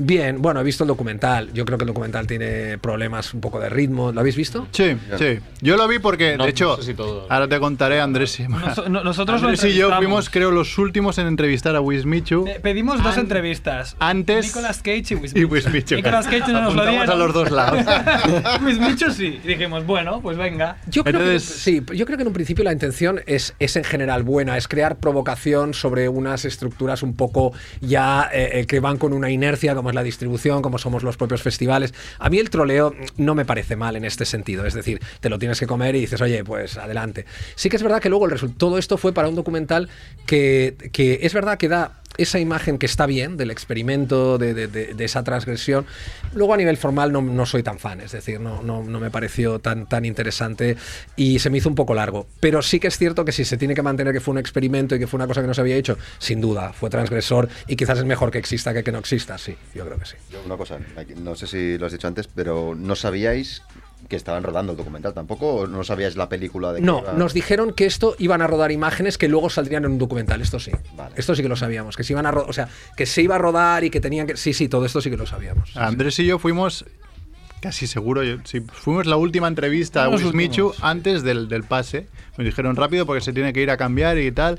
Bien, bueno, he visto el documental. Yo creo que el documental tiene problemas un poco de ritmo. ¿Lo habéis visto? Sí, sí. Yo lo vi porque, No, de hecho, no sé si todo. ahora te contaré, Andrés. y- Nos- no- nosotros lo Andrés y yo fuimos, creo, los últimos en entrevistar a Wismichu. Eh, Pedimos dos An- entrevistas. antes- Nicolas Cage y Wismichu. y Wismichu. Nicolas Cage no nos lo dieron. a los dos lados. Wismichu sí. Y dijimos, bueno, pues venga. Yo creo, Entonces- que, sí, yo creo que en un principio la intención es, es en general buena, es crear provocación sobre unas estructuras un poco ya eh, eh, que van con una inercia, como es la distribución, como somos los propios festivales. A mí el troleo no me parece mal en este sentido, es decir, te lo tienes que comer y dices, oye, pues adelante. Sí que es verdad que luego el todo esto fue para un documental que, que es verdad que da esa imagen que está bien del experimento, de, de- de- de esa transgresión. Luego a nivel formal no, no soy tan fan, es decir, no, no, no me pareció tan, tan interesante y se me hizo un poco largo. Pero sí que es cierto que si se tiene que mantener que fue un experimento y que fue una cosa que no se había hecho, sin duda, fue transgresor y quizás es mejor que exista que que no exista, sí, yo creo que sí. Yo una cosa, no sé si lo has dicho antes, pero no sabíais que estaban rodando el documental tampoco, o no sabíais la película de que No, iba- nos dijeron que esto iban a rodar imágenes que luego saldrían en un documental, esto sí. Vale. Esto sí que lo sabíamos, que se iban a o sea, que se iba a rodar y que tenían que sí, sí, todo esto sí que lo sabíamos. Andrés y yo fuimos, casi seguro, yo- sí, fuimos la última entrevista a Wismichu antes del, del pase. Nos dijeron rápido porque se tiene que ir a cambiar y tal.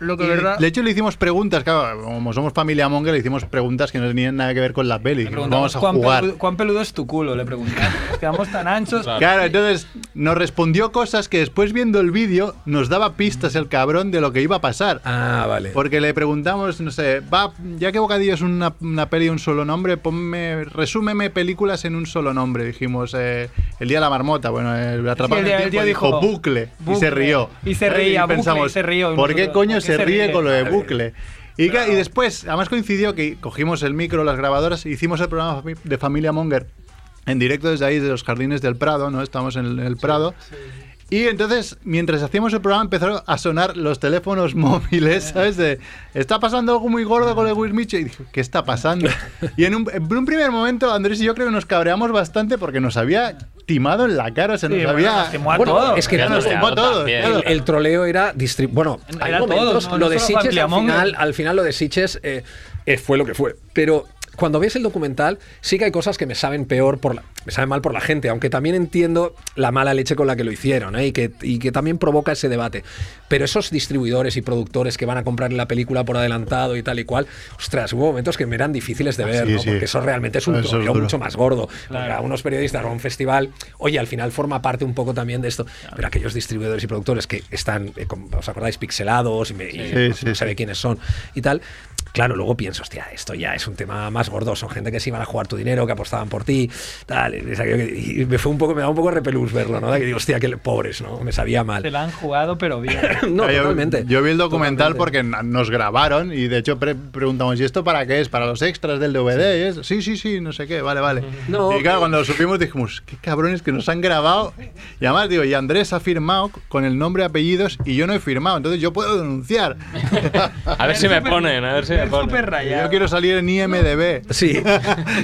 Lo que Y, verdad. De hecho, le hicimos preguntas, claro, como somos familia Monger, le hicimos preguntas que no tenían nada que ver con la peli. Vamos a ¿cuán jugar. peludo, cuán peludo es tu culo, le preguntamos. Quedamos tan anchos. Claro. Claro, entonces nos respondió cosas que después viendo el vídeo nos daba pistas el cabrón de lo que iba a pasar. Ah, vale. Porque le preguntamos, no sé, va, ya que Bocadillo es una, una peli de un solo nombre, ponme, resúmeme películas en un solo nombre. Dijimos, eh, El Día de la Marmota, bueno, el Atrapado Sí, el el el Tiempo día dijo, dijo, bucle, y se bucle. rió. Y se reía, bucle, y se rió. Y ¿por qué coño ¿por qué se se ríe ríe? con lo de bucle? Y, después, además coincidió que cogimos el micro, las grabadoras, hicimos el programa de Familia Monger en directo desde ahí, de los jardines del Prado, ¿no? Estamos en el, en el Prado. Y entonces, mientras hacíamos el programa, empezaron a sonar los teléfonos móviles, ¿sabes? De, está pasando algo muy gordo con el Wismichu. Y dije, ¿qué está pasando? Y en un, en un primer momento, Andrés y yo creo que nos cabreamos bastante porque nos había timado en la cara, se nos Sí, bueno, había... a Bueno, todos. es que nos timó claro. el, el troleo era distri- bueno Era hay todo, no- lo no de Familia al final, al final lo de Sitges eh, eh, fue lo que fue pero cuando ves el documental sí que hay cosas que me saben peor por la, me saben mal por la gente aunque también entiendo la mala leche con la que lo hicieron ¿eh? y, que, y que también provoca ese debate pero esos distribuidores y productores que van a comprar la película por adelantado y tal y cual ostras hubo momentos que me eran difíciles de ver Sí, ¿no? sí. porque eso realmente es un Eso es mucho más gordo Porque a unos periodistas o a un festival oye al final forma parte un poco también de esto pero aquellos distribuidores y productores que están eh, como- os acordáis pixelados y, me- y Sí, no sí, sabe sí. quiénes son y tal Claro, luego pienso, hostia, esto ya es un tema más gordo. Son gente que se iban a jugar tu dinero, que apostaban por ti, tal. Y, me fue un poco, me da un poco de repelús verlo, ¿no? Que digo, hostia, que pobres, ¿no? Me sabía Se mal. la han jugado, pero bien. No, Ah, yo- totalmente. Yo, vi el documental Totalmente. porque nos grabaron y de hecho pre- preguntamos, ¿y esto para qué es? ¿Para los extras del DVD? Eso, Sí, sí, sí, no sé qué, vale, vale. No, y claro, cuando lo supimos dijimos, qué cabrones que nos han grabado. Y además digo, y Andrés ha firmado con el nombre, apellidos y yo no he firmado, entonces yo puedo denunciar. A ver si me ponen, a ver si Súper rayado. yo quiero salir en IMDB. Sí.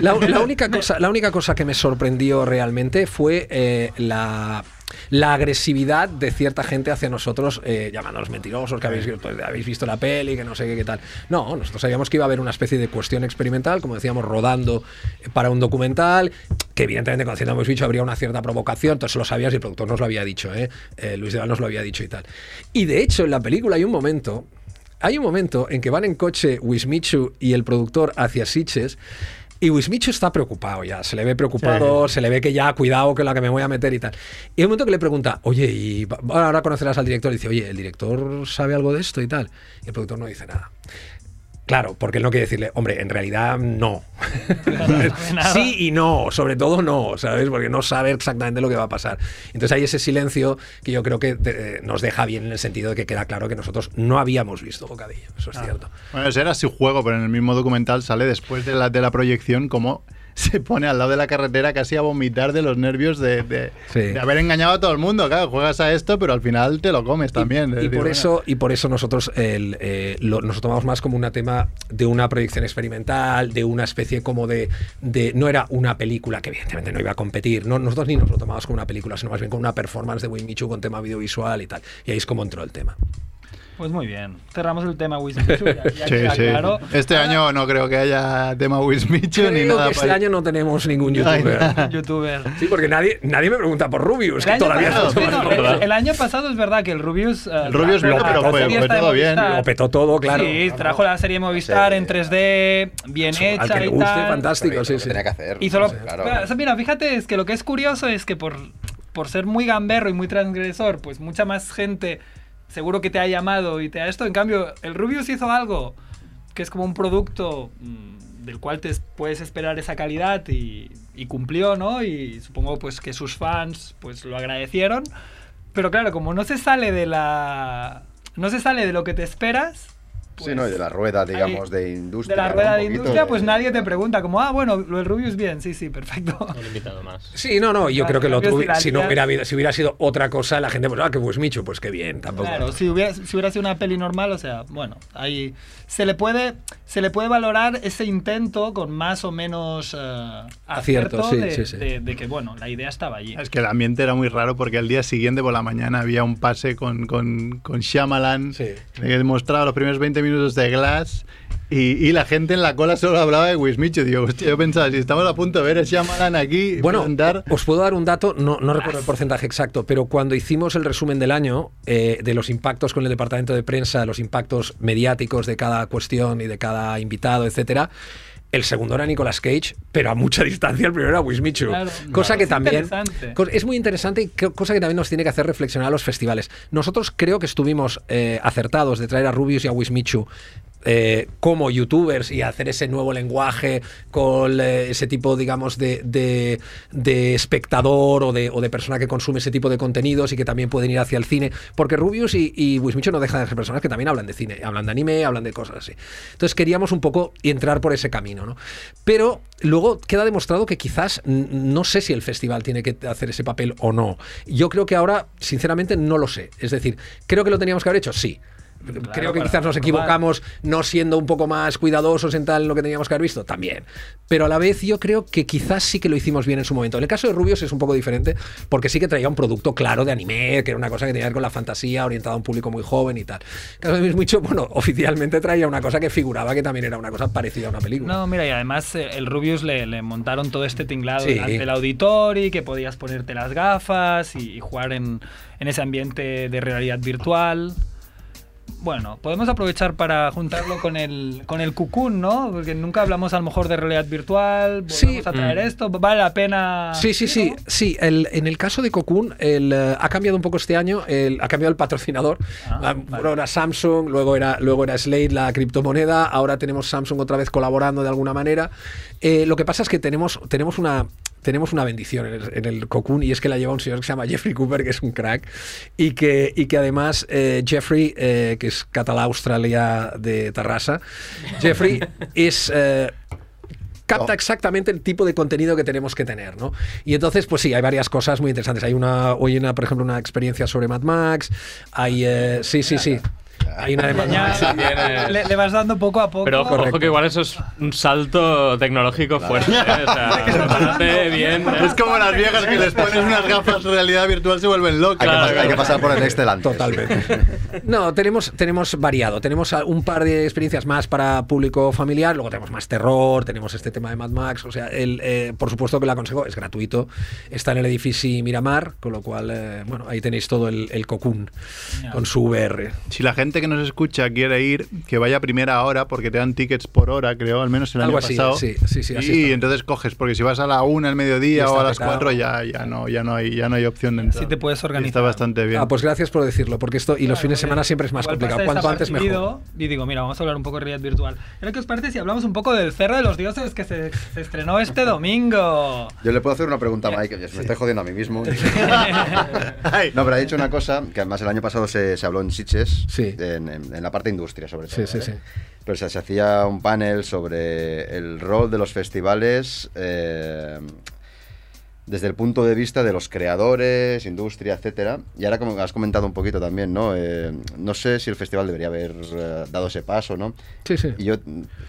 La, la única cosa, la única cosa que me sorprendió realmente fue eh, la, la agresividad de cierta gente hacia nosotros, eh, llamándonos mentirosos, que habéis, pues, habéis visto la peli, que no sé qué, qué tal. No, nosotros sabíamos que iba a haber una especie de cuestión experimental, como decíamos, rodando para un documental, que evidentemente conociendo a hemos dicho habría una cierta provocación, entonces lo sabías y el productor nos lo había dicho, ¿eh? Eh, Luis de Val nos lo había dicho y tal. Y de hecho, en la película hay un momento hay un momento en que van en coche Wismichu y el productor hacia Sitges y Wismichu está preocupado ya, se le ve preocupado, se le ve que ya, cuidado que la que me voy a meter y tal. Y hay un momento que le pregunta, oye, y ahora conocerás al director, y dice, oye, ¿el director sabe algo de esto y tal? Y el productor no dice nada. Claro, porque él no quiere decirle, hombre, en realidad no. sí y no, sobre todo no, ¿sabes? Porque no sabe exactamente lo que va a pasar. Entonces hay ese silencio que yo creo que eh, nos deja bien en el sentido de que queda claro que nosotros no habíamos visto Bocadillo, eso es cierto. Bueno, ese era su juego, pero en el mismo documental sale después de la, de la proyección como se pone al lado de la carretera casi a vomitar de los nervios de, de- Sí. de haber engañado a todo el mundo. Claro, juegas a esto, pero al final te lo comes también. Y decir, por bueno, eso, y por eso nosotros el, eh, lo- nos lo tomamos más como un tema de una proyección experimental, de una especie como de, de- No era una película que evidentemente no iba a competir. No, nosotros ni nos lo tomamos como una película, sino más bien como una performance de Winmichu con tema audiovisual y tal. Y ahí es como entró el tema. Pues muy bien. Cerramos el tema Wismichu. Ya, ya Sí, sí. claro. Este Ahora, año no creo que haya tema Wismichu ni nada. que este para- año no tenemos ningún youtuber. Sí, porque nadie, nadie me pregunta por Rubius, El que año, todavía pasado, no, el, el año pasado es verdad que el Rubius. eh, El Rubius la- pero fue- todo bien. Lo petó todo, claro. Sí, trajo la serie Movistar Sí. en 3D, bien Al hecha que le y guste, tal. fantástico, sí, lo sí. tenía que hacer. Y solo, Sí, claro. Pero, mira, fíjate, es que lo que es curioso es que por, por ser muy gamberro y muy transgresor, pues mucha más gente seguro que te ha llamado y te ha esto. En cambio, el Rubius hizo algo que es como un producto mm, del cual te es- puedes esperar esa calidad y, y cumplió, ¿no? Y supongo pues que sus fans pues lo agradecieron. Pero claro, como no se sale de la... No se sale de lo que te esperas. Sí, no, y de la rueda, digamos, de industria. De la ¿no? rueda Un de industria, pues nadie te pregunta como, ah, bueno, lo del Rubius bien, sí, sí, perfecto. No le he invitado más. Sí, no, no, yo Claro, creo que lo otro, si no hubiera, habido- si hubiera sido otra cosa, la gente, pues, ah, que pues Micho, pues qué bien, tampoco. Claro, si hubiera, si hubiera sido una peli normal, o sea, bueno, ahí se le puede, se le puede valorar ese intento con más o menos eh, Acierto, acierto sí, de, sí, sí. de- de que, bueno, la idea estaba allí. Es que el ambiente era muy raro porque al día siguiente por la mañana había un pase con, con, con Shyamalan Sí. que mostraba los primeros 20 minutos de Glass y, y la gente en la cola solo hablaba de Wismichu. Digo, hostia, yo pensaba, si estamos a punto de ver a Shyamalan aquí Bueno, presentar... os puedo dar un dato, no, no recuerdo el porcentaje exacto, pero cuando hicimos el resumen del año eh, de los impactos con el departamento de prensa, los impactos mediáticos de cada cuestión y de cada invitado, etcétera, el segundo era Nicolas Cage, pero a mucha distancia el primero era Wismichu. Claro. cosa Claro. que Es también es muy interesante y co- cosa que también nos tiene que hacer reflexionar a los festivales. Nosotros creo que estuvimos eh, acertados de traer a Rubius y a Wismichu eh, como youtubers y hacer ese nuevo lenguaje con eh, ese tipo, digamos, de, de- de espectador o de, persona que consume ese tipo de contenidos y que también pueden ir hacia el cine. Porque Rubius y, y Wismichu no dejan de ser personas que también hablan de cine, hablan de anime, hablan de cosas así. Entonces queríamos un poco entrar por ese camino, ¿no? Pero luego queda demostrado que quizás no sé si el festival tiene que hacer ese papel o no. Yo creo que ahora, sinceramente, no lo sé. Es decir, creo que lo teníamos que haber hecho, sí. Creo que quizás nos probar. equivocamos no siendo un poco más cuidadosos en tal lo que teníamos que haber visto, también. Pero a la vez yo creo que quizás sí que lo hicimos bien en su momento. En el caso de Rubios es un poco diferente porque sí que traía un producto claro de anime, que era una cosa que tenía que ver con la fantasía, orientada a un público muy joven y tal. En el caso de Mucho, bueno, oficialmente traía una cosa que figuraba que también era una cosa parecida a una película. No, mira, y además eh, el Rubius le, le montaron todo este tinglado Sí. delante del auditorio, que podías ponerte las gafas y, y jugar en, en ese ambiente de realidad virtual. Bueno, podemos aprovechar para juntarlo con el, con el Cocoon, ¿no? Porque nunca hablamos a lo mejor de realidad virtual. Sí. Volvemos a traer Mm. esto. ¿Vale la pena? Sí, sí, sí, ¿no? sí. El- en el caso de Cocoon, el, eh, ha cambiado un poco este año, el- ha cambiado el patrocinador. Ah, Ah, vale. Primero era Samsung, luego era, luego era Slate, la criptomoneda, ahora tenemos Samsung otra vez colaborando de alguna manera. Eh, lo que pasa es que tenemos, tenemos una... Tenemos una bendición en el, en el Cocoon y es que la lleva un señor que se llama Jeffrey Cooper, que es un crack, y que, y que además eh, Jeffrey, eh, que es català-australia de Terrassa, Jeffrey es... eh, capta Oh. exactamente el tipo de contenido que tenemos que tener, ¿no? Y entonces, pues sí, hay varias cosas muy interesantes. Hay una, hoy una, por ejemplo, una experiencia sobre Mad Max. Hay, eh, sí, sí, sí. Hay una de Mad Ya, Max. Tienes- le, le vas dando poco a poco. Pero ojo, ojo que igual eso es un salto tecnológico fuerte. ¿eh? O sea, bien. ¿eh? Es como las viejas que les pones unas gafas de realidad virtual se vuelven Hay, locas. que, Claro, pas- hay que pasar por el antes. Totalmente. No, tenemos, tenemos variado. Tenemos un par de experiencias más para público familiar, luego tenemos más terror, tenemos este tema de Mad Max. O sea, el, eh, por supuesto que lo aconsejo, es gratuito. Está en el edificio Miramar, con lo cual, eh, bueno, ahí tenéis todo el, el Cocoon Genial. con su VR. Si la gente que nos escucha quiere ir, que vaya a primera hora, porque te dan tickets por hora, creo, al menos el Algo año así, pasado. sí, sí, sí, así y está. entonces coges, porque si vas a la una al mediodía o a las petado. cuatro ya, ya no, ya no hay, ya no hay opción de entrar. Así te puedes Y organizar. Está bastante bien. Ah, pues gracias por decirlo, porque esto y los fines de semana siempre es más complicado. Cuanto antes mejor. Y digo, mira, vamos a hablar un poco de realidad virtual. ¿Pero qué os parece si hablamos un poco del Cerro de los Dioses que se, se estrenó este domingo? Yo le puedo hacer una pregunta a Mike, que me estoy jodiendo a mí mismo. No, pero ha dicho una cosa que además el año pasado se, se habló en Sitges, Sí. En, en- en la parte industria sobre todo. Sí, sí, ¿vale? sí. pero se, se hacía un panel sobre el rol de los festivales eh, desde el punto de vista de los creadores, industria, etcétera. Y ahora como has comentado un poquito también, ¿no? Eh, no sé si el festival debería haber eh, dado ese paso, ¿no? Sí, sí. Y yo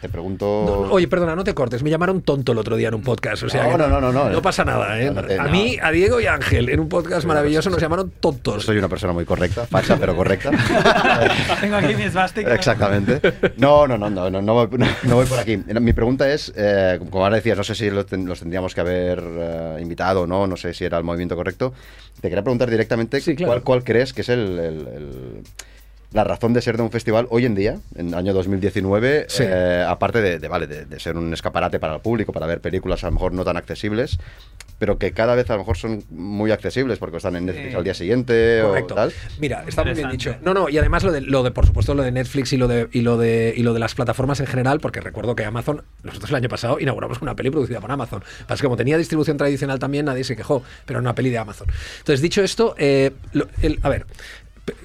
te pregunto... No, no, oye, perdona, no te cortes. Me llamaron tonto el otro día en un podcast. O sea, No, que no, no, no, no. No pasa nada, ¿eh? No, no te- a no. mí, a Diego y a Ángel, en un podcast Sí, maravilloso, no, nos llamaron tontos. soy una persona muy correcta, facha, pero correcta. Tengo aquí mi esvástica. Exactamente. No, no, no, no, no, no, voy, no, no voy por aquí. Mi pregunta es, eh, como ahora decías, no sé si los tendríamos que haber eh, o no, no sé si era el movimiento correcto. Te quería preguntar directamente Sí, claro. cuál, cuál crees que es el, el- el- la razón de ser de un festival hoy en día, en el año 2019, Sí. eh, aparte de, de, vale, de, de ser un escaparate para el público, para ver películas a lo mejor no tan accesibles, pero que cada vez a lo mejor son muy accesibles porque están en Netflix Sí. al día siguiente Correcto. o tal. Mira, está muy bien dicho. No, no, y además lo de, lo de, por supuesto, lo de Netflix y lo de, y lo de, y lo de las plataformas en general, porque recuerdo que Amazon, nosotros el año pasado inauguramos una peli producida por Amazon. Pasa que como tenía distribución tradicional también, nadie se quejó, pero era una peli de Amazon. Entonces, dicho esto, eh, lo- el- a ver.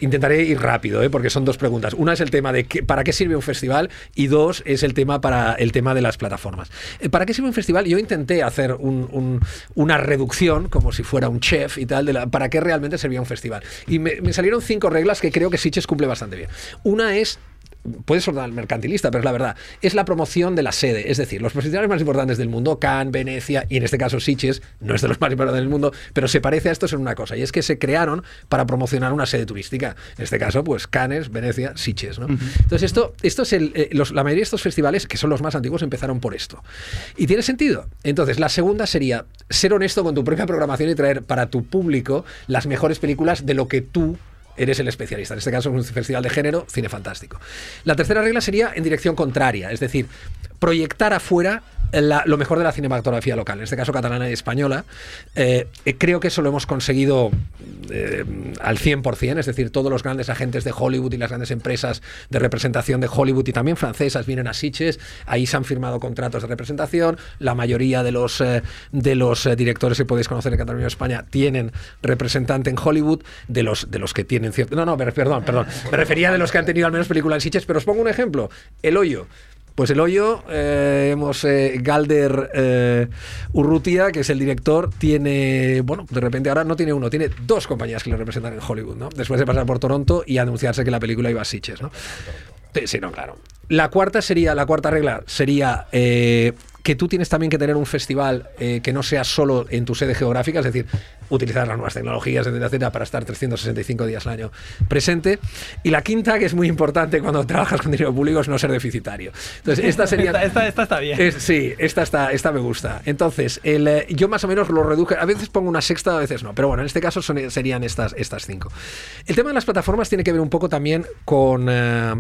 Intentaré ir rápido, ¿eh? porque son dos preguntas. Una es el tema de qué- para qué sirve un festival y dos es el tema para el tema de las plataformas. Eh, ¿Para qué sirve un festival? Yo intenté hacer un- un- una reducción, como si fuera un chef y tal, de la- para qué realmente servía un festival. Y me, me salieron cinco reglas que creo que Sitges cumple bastante bien. Una es puede sonar mercantilista, pero es la verdad, es la promoción de la sede. Es decir, los festivales más importantes del mundo, Cannes, Venecia y en este caso Sitges, no es de los más importantes del mundo, pero se parece a estos en una cosa, y es que se crearon para promocionar una sede turística. En este caso, pues Cannes, Venecia, Sitges. ¿no? Entonces, esto, esto es el, eh, los- la mayoría de estos festivales, que son los más antiguos, empezaron por esto. Y tiene sentido. Entonces, la segunda sería ser honesto con tu propia programación y traer para tu público las mejores películas de lo que tú eres el especialista. En este caso un festival de género, cine fantástico. La tercera regla sería en dirección contraria, es decir, proyectar afuera lo mejor de la cinematografía local, en este caso catalana y española. Eh, eh, creo que eso lo hemos conseguido eh, al 100%, es decir, todos los grandes agentes de Hollywood y las grandes empresas de representación de Hollywood y también francesas vienen a Sitges, ahí se han firmado contratos de representación, la mayoría de los, eh, de los directores que podéis conocer en Cataluña y España tienen representante en Hollywood, de los, de los que tienen cierto... No, no, perdón, perdón, me refería de los que han tenido al menos película en Sitges, pero os pongo un ejemplo, El Hoyo. Pues el hoyo, eh, hemos eh, Galder eh, Urrutia, que es el director, tiene, bueno, de repente ahora no tiene uno, tiene dos compañías que le representan en Hollywood, ¿no? Después de pasar por Toronto y anunciarse que la película iba a Sitges, ¿no? Sí, sí, no, claro. La cuarta sería, la cuarta regla sería eh, que tú tienes también que tener un festival eh, que no sea solo en tu sede geográfica, es decir, utilizar las nuevas tecnologías, etcétera, etcétera, para estar 365 días al año presente. Y la quinta, que es muy importante cuando trabajas con dinero público, es no ser deficitario. Entonces, esta sería... Esta, esta- esta está bien. Es- sí, esta, está, esta me gusta. Entonces, el, eh, yo más o menos lo reduje. A veces pongo una sexta, a veces no. Pero bueno, en este caso son- serían estas, estas cinco. El tema de las plataformas tiene que ver un poco también con. eh,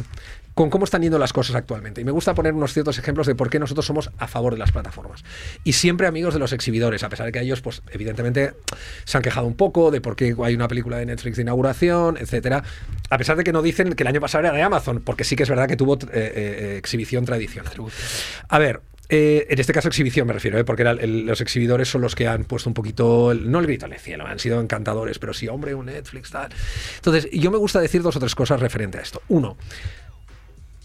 con cómo están yendo las cosas actualmente. Y me gusta poner unos ciertos ejemplos de por qué nosotros somos a favor de las plataformas. Y siempre amigos de los exhibidores, a pesar de que ellos, pues, evidentemente, se han quejado un poco de por qué hay una película de Netflix de inauguración, etcétera. A pesar de que no dicen que el año pasado era de Amazon, porque sí que es verdad que tuvo eh, eh, exhibición tradicional. A ver, eh, en este caso exhibición me refiero, ¿eh? porque era el- los exhibidores son los que han puesto un poquito, el- no el grito en el cielo, han sido encantadores, pero sí, hombre, un Netflix, tal. Entonces, yo me gusta decir dos o tres cosas referente a esto. Uno,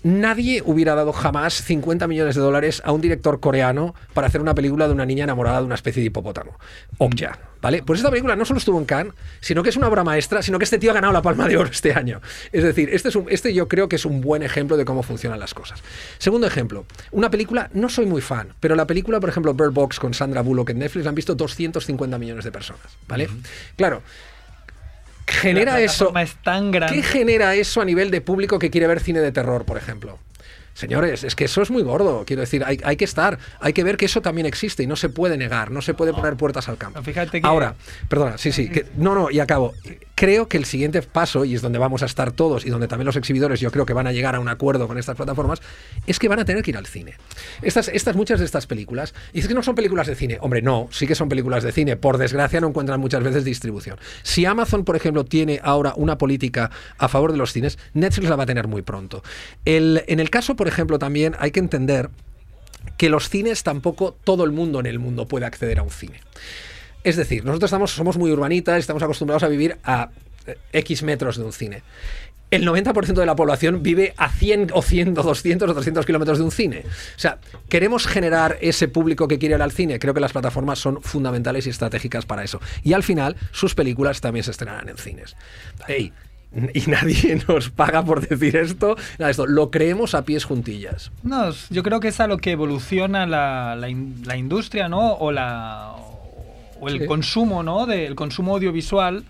Nadie hubiera dado jamás 50 millones de dólares a un director coreano para hacer una película de una niña enamorada de una especie de hipopótamo. Okja, ¿vale? Pues esta película no solo estuvo en Cannes, sino que es una obra maestra, sino que este tío ha ganado la Palma de Oro este año. Es decir, este, es un- este yo creo que es un buen ejemplo de cómo funcionan las cosas. Segundo ejemplo, una película, no soy muy fan, pero la película, por ejemplo, Bird Box con Sandra Bullock en Netflix la han visto 250 millones de personas, ¿vale? Claro. Genera La eso. plataforma es tan grande. ¿Qué genera eso a nivel de público que quiere ver cine de terror, por ejemplo? Señores, es que eso es muy gordo. Quiero decir, hay, hay que estar, hay que ver que eso también existe y no se puede negar, no se puede poner puertas al campo. Fíjate que- Ahora, perdona, sí, sí, que, no, no, y acabo. Creo que el siguiente paso, y es donde vamos a estar todos y donde también los exhibidores yo creo que van a llegar a un acuerdo con estas plataformas, es que van a tener que ir al cine. Estas, estas muchas de estas películas, y es que no son películas de cine, hombre, no, sí que son películas de cine, por desgracia no encuentran muchas veces distribución. Si Amazon, por ejemplo, tiene ahora una política a favor de los cines, Netflix la va a tener muy pronto. El, en el caso, por ejemplo, también hay que entender que los cines tampoco todo el mundo en el mundo puede acceder a un cine. Es decir, nosotros estamos, somos muy urbanitas, estamos acostumbrados a vivir a eh, X metros de un cine. el 90% de la población vive a 100 o 100 o 200 o 300 kilómetros de un cine. O sea, queremos generar ese público que quiere ir al cine. Creo que las plataformas son fundamentales y estratégicas para eso. Y al final, sus películas también se estrenarán en cines. Ey, y nadie nos paga por decir esto. Nada, esto lo creemos a pies juntillas. No, yo creo que es a lo que evoluciona la, la in- la industria, ¿no? O, la, o el Sí. consumo, ¿no? Del consumo audiovisual.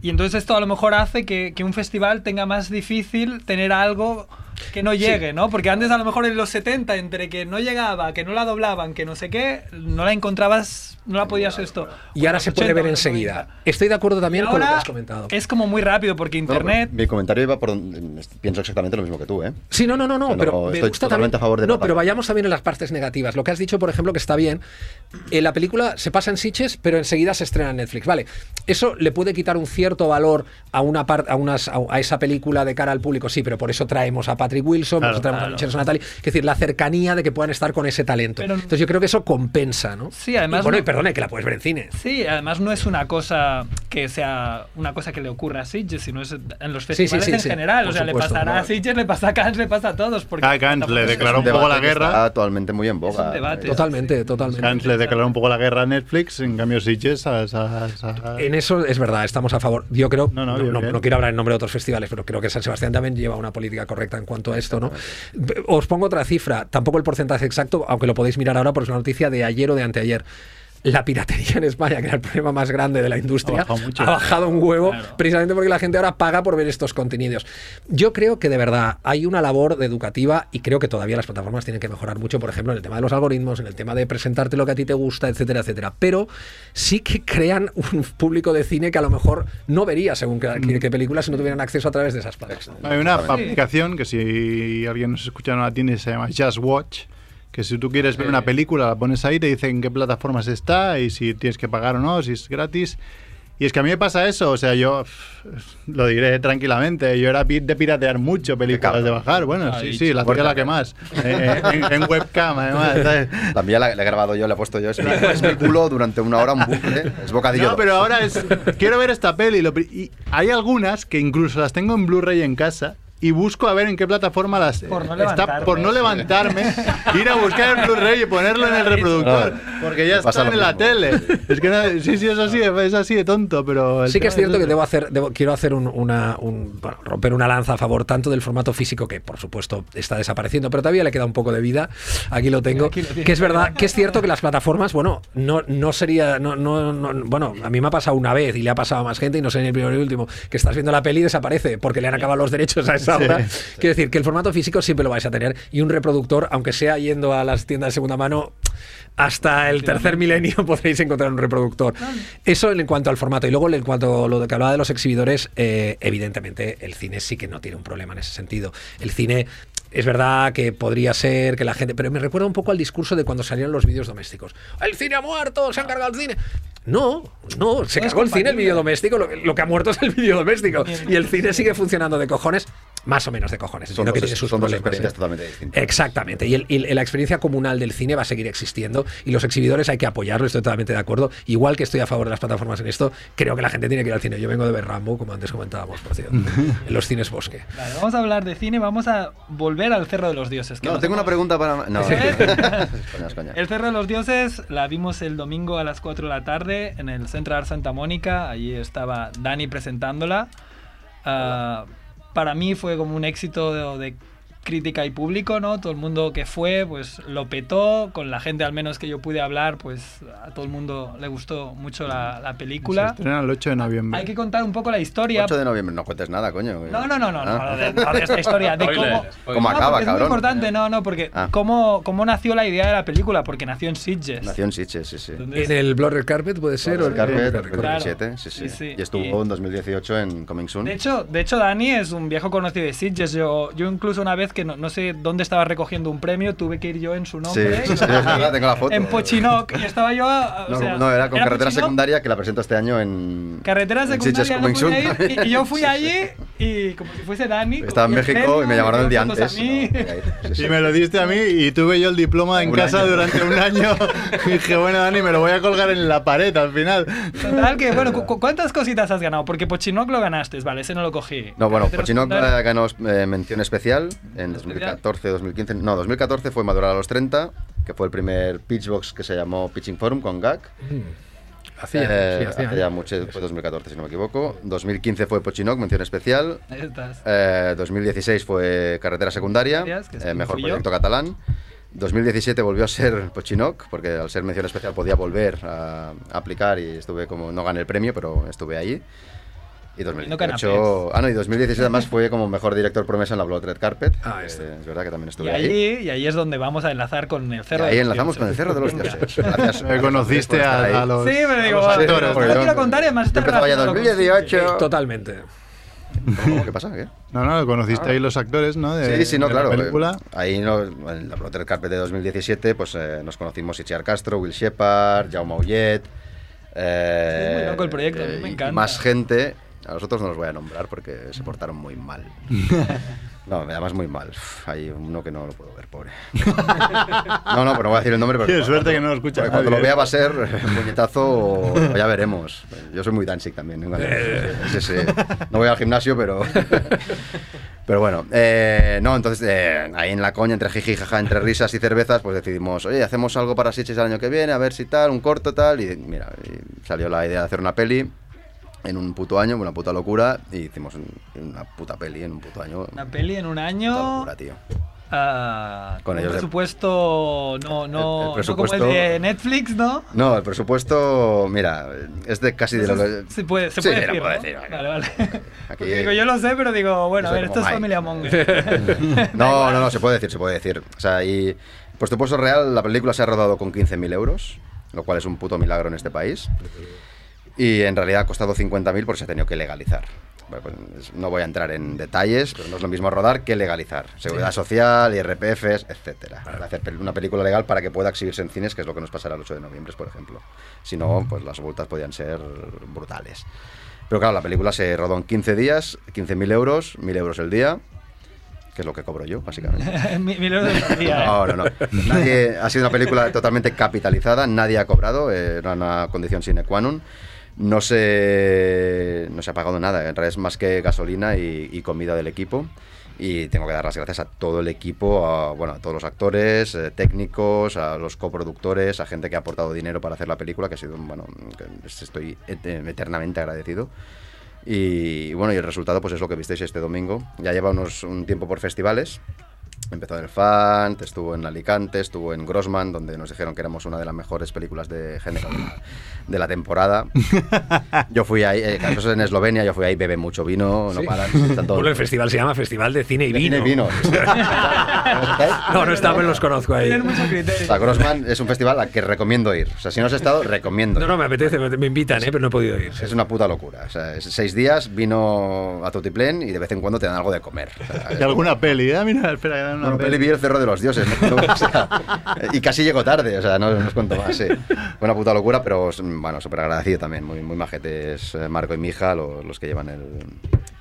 Y entonces esto a lo mejor hace que, que un festival tenga más difícil tener algo que no llegue, ¿no? Porque antes a lo mejor en los 70, entre que no llegaba, que no la doblaban, que no sé qué, no la encontrabas, no la podías esto. Y ahora se puede 80, ver enseguida. 90. Estoy de acuerdo también con lo que has comentado. Es como muy rápido porque No, internet... mi comentario iba por donde pienso exactamente lo mismo que tú, ¿eh? Sí, no, no, no, no, pero me estoy gusta totalmente también. a favor de no, pero vayamos también en las partes negativas. Lo que has dicho, por ejemplo, que está bien. En la película se pasa en Sitges, pero enseguida se estrena en Netflix. Vale, eso le puede quitar un cierto valor a una parte, a unas, a, a esa película de cara al público. Sí, pero por eso traemos a Patrick Wilson, Claro, traemos a claro. Michelle Natalie. Es decir, la cercanía de que puedan estar con ese talento. Pero- Entonces yo creo que eso compensa, ¿no? Sí, además Y bueno, no- y perdone, que la puedes ver en cine. Sí, además no es una cosa que sea una cosa que le ocurra a Sitges, sino es en los sí, festivales sí, en sí, general. por o sea, supuesto, le pasará ¿no? a Sitges, le pasa a Cannes, le pasa a todos. Porque Ah, Cannes tampoco le es- declaró Es un poco la guerra. Está actualmente muy en boga. un debate. Eh, Totalmente, totalmente. Cannes le declaró un poco la guerra a Netflix, en cambio Sitges a, a- a- En eso es verdad, estamos a favor. Yo creo, No, no, no, no quiero hablar en nombre de otros festivales, pero creo que San Sebastián también lleva una política correcta en cuanto a esto, ¿no? Os pongo otra cifra, tampoco el porcentaje exacto, aunque lo podéis mirar ahora porque es una noticia de ayer o de anteayer. La piratería en España, que era el problema más grande de la industria, Ha bajado mucho. ha bajado un huevo Claro. precisamente porque la gente ahora paga por ver estos contenidos. Yo creo que de verdad hay una labor de educativa y creo que todavía las plataformas tienen que mejorar mucho, por ejemplo, en el tema de los algoritmos, en el tema de presentarte lo que a ti te gusta, etcétera, etcétera. Pero sí que crean un público de cine que a lo mejor no vería según qué, qué- qué película si no tuvieran acceso a través de esas plataformas. Hay una aplicación que si alguien nos escucha no la tiene, se llama Just Watch, que si tú quieres ver una película la pones ahí, te dice en qué plataformas está y si tienes que pagar o no, si es gratis. Y es que a mí me pasa eso, o sea, yo lo diré tranquilamente, yo era de piratear mucho películas de bajar, bueno, Ah, sí, sí, la tuya la que más, Eh, eh, en, en webcam además, ¿sabes? También la, la he grabado yo, le he puesto yo. Es mi, es mi culo durante una hora un bucle. Es bocadillo. No, pero ahora es. Quiero ver esta peli. lo y hay algunas que incluso las tengo en Blu-ray en casa. Y busco a ver en qué plataforma las Por no está levantarme. por no levantarme, ir a buscar el Blu-ray y ponerlo en el reproductor, porque ya está en la tele. Es que no- sí, sí, es así, es así de tonto, pero Sí que es cierto que ese. debo hacer, debo- quiero hacer un- una, un- bueno, romper una lanza a favor tanto del formato físico que por supuesto está desapareciendo, pero todavía le queda un poco de vida. Aquí lo tengo. Aquí lo que es verdad, que es cierto que las plataformas, bueno, no, no sería, no, no, no- bueno, a mí me ha pasado una vez y le ha pasado a más gente y no sé ni el primero ni el último, que estás viendo la peli y desaparece porque le han acabado los derechos a Quiero decir que el formato físico siempre lo vais a tener y un reproductor, aunque sea yendo a las tiendas de segunda mano, hasta el tercer milenio podréis encontrar un reproductor. Eso en cuanto al formato. Y luego en cuanto a lo que hablaba de los exhibidores, eh, evidentemente el cine sí que no tiene un problema en ese sentido. El cine es verdad que podría ser que la gente... Pero me recuerda un poco al discurso de cuando salieron los vídeos domésticos. El cine ha muerto, se han cargado el cine. No, no, se No cargó el cine, el vídeo doméstico. Lo, lo que ha muerto es el vídeo doméstico. Y el cine sigue funcionando de cojones, más o menos de cojones. son dos, que tiene sus son dos experiencias ¿eh? totalmente distintas. Exactamente. Y, el- y la experiencia comunal del cine va a seguir existiendo y los exhibidores hay que apoyarlo, estoy totalmente de acuerdo. Igual que estoy a favor de las plataformas en esto, creo que la gente tiene que ir al cine. Yo vengo de ver Rambo, como antes comentábamos, por cierto, en los cines Bosque. Vale, vamos a hablar de cine, vamos a volver al Cerro de los Dioses. No, tengo una pregunta para. No. El Cerro de los Dioses la vimos el domingo a las 4 de la tarde en el Central Santa Mónica. Allí estaba Dani presentándola. Ah, para mí fue como un éxito de, de crítica y público, ¿no? Todo el mundo que fue, pues lo petó. Con la gente al menos que yo pude hablar, pues a todo el mundo le gustó mucho la, la Se película. estrena el 8 de noviembre. Hay que contar un poco la historia. 8 de noviembre, no cuentes nada, coño. No, no, no, no, no, Ah. de, no, de esta historia, de cómo. ¿Cómo No, acaba, porque Es muy cabrón? importante, no, no, porque Ah. cómo, cómo nació la idea de la película, porque nació en Sitges. Nació en Sitges, sí, sí. En el Blur Red Carpet puede ser. o El el- Carpet, el- del el- 2017, sí, sí. Sí, sí. Y estuvo Y- en 2018 en Coming Soon. de hecho, de hecho, Dani es un viejo conocido de Sitges. Yo, yo incluso una vez que no, no sé dónde estaba recogiendo un premio, tuve que ir yo en su nombre. sí, sí, tengo la foto. En Pochinoc. Y estaba yo. o No, sea, no, era con carretera Pochinoc, secundaria que la presento este año en. Carretera en secundaria no ir, y, y yo fui allí y como si fuese Dani. Estaba en México y me llamaron el día antes. a mí. No, ahí, sí, sí. Y me lo diste a mí y tuve yo el diploma en Un casa año. durante un año. Y dije, bueno, Dani, me lo voy a colgar en la pared al final. Total, que bueno, cu- cu- ¿cuántas cositas has ganado? Porque Pochinoc lo ganaste, vale, ese no lo cogí. No, bueno, Pochinoc eh, ganó eh, mención especial en Especial. 2014, 2015. No, 2014 fue Madurar a los 30, que fue el primer pitchbox que se llamó Pitching Forum con GAC. Hacía, Eh, sí, hacía. hace ya mucho, fue 2014 si no me equivoco. 2015 fue Pochinoc, mención especial. Ahí estás. Eh, 2016 fue Carretera Secundaria, eh, mejor proyecto catalán. 2017 volvió a ser Pochinoc, porque al ser mención especial podía volver a, a aplicar y estuve como, no gané el premio, pero estuve ahí. Y no 2018, ah no, y 2017 además fue como mejor director promesa en la Blood Red Carpet. Ah, que este. Es verdad que también Y estuve ahí. ahí, y ahí es donde vamos a enlazar con el Y cerro. de ahí enlazamos con el Cerro de los Dioses. Gracias. Me conociste a, a los. Sí, pero digo, a los actores. no porque lo quiero contar y además está yo empezaba ya relacionado con- 2018. Totalmente. ¿Cómo? ¿Qué pasa? ¿Qué? No, no, conociste ahí los actores, ¿no? De, Sí, sí, no, de la claro. película. eh, Ahí no, en la Blood Red Carpet de 2017 pues, eh, nos conocimos Itziar Castro, Will Shepard, Jaume Ullet. eh, Sí, muy loco el proyecto, a mí me y encanta. más gente. A los otros no los voy a nombrar porque se portaron muy mal. No, además muy mal. Uf, Hay uno que no lo puedo ver, pobre. No, no, pues no voy a decir el nombre, pero. Qué suerte que no lo escucha porque Cuando nadie, lo vea ¿eh? va a ser un puñetazo o o ya veremos. Yo soy muy Danzig también. ¿no? Sí, sí. No voy al gimnasio, pero. Pero bueno, eh, no, entonces eh, ahí en la coña, entre jiji, jaja, entre risas y cervezas, pues decidimos, oye, hacemos algo para Sitges el año que viene, a ver si tal, un corto tal, y mira, y salió la idea de hacer una peli en un puto año, una puta locura, y hicimos un- una puta peli en un puto año. Una peli en un Puta año. locura, tío. ah, Con ellos de- presupuesto no, no, El- el no presupuesto- como el de Netflix, ¿no? No, el presupuesto, mira, es de casi de lo que... Se puede, se Sí, puede decir, ¿no? decir, vale. Vale, vale. Aquí- digo, yo lo sé, pero digo, bueno, a ver, esto es Mike. familia Monger. No, no, no, se puede decir, se puede decir. O sea, y por supuesto real, la película se ha rodado con 15.000 euros, lo cual es un puto milagro en este país. Y en realidad ha costado 50.000 porque se ha tenido que legalizar. Pues, es- no voy a entrar en detalles, pero no es lo mismo rodar que legalizar. Seguridad social, IRPFs, etcétera. Hacer una película legal para que pueda exhibirse en cines, que es lo que nos pasará el 8 de noviembre, por ejemplo. Si no, pues las multas podían ser brutales. Pero claro, la película se rodó en 15 días, 15.000 euros, 1.000 euros el día, que es lo que cobro yo, básicamente. Mi- Mil euros al día, ¿eh? No, no, no. Nadie, ha sido una película totalmente capitalizada, nadie ha cobrado, eh, era una condición sine qua non. No se, no se ha pagado nada, en realidad es más que gasolina y, comida del equipo. Y tengo que dar las gracias a todo el equipo, a, bueno, a todos los actores, eh, técnicos, a los coproductores, a gente que ha aportado dinero para hacer la película, que ha sido, bueno, estoy et- eternamente agradecido. Y bueno, y el resultado pues es lo que visteis este domingo. Ya lleva unos, un tiempo por festivales. Empezó en el Fant, estuvo en Alicante, estuvo en Grossman, donde nos dijeron que éramos una de las mejores películas de género de la, de la temporada. Yo fui ahí, eh, eso es en Eslovenia, yo fui ahí, bebe mucho vino, no Sí. paran. Bueno, el festival se llama Festival de Cine y de Vino. cine y vino. No, no estaba, los conozco ahí. O sea, Grossman es un festival al que recomiendo ir. O sea, si no has estado, recomiendo. No, ir. no, me apetece, me, me invitan, ¿eh? pero no he podido ir. Es una puta locura. O sea, es seis días, vino a Tutiplén y de vez en cuando te dan algo de comer. O sea, Y alguna peli, ¿eh? Mira, espera, que dan una Bueno, peli. peli vi el Cerro de los Dioses. ¿no? O sea, y casi llego tarde, o sea, no, no os cuento más. Sí. Fue una puta locura, pero bueno, súper agradecido también. Muy, muy majetes eh, Marco y mi hija, lo- los, que llevan el,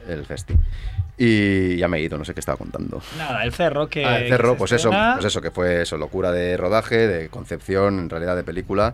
el festi. Y ya me he ido, no sé qué estaba contando. Nada, el cerro que. Ah, el que cerro, se pues eso, pues eso, que fue eso, locura de rodaje, de concepción, en realidad de película.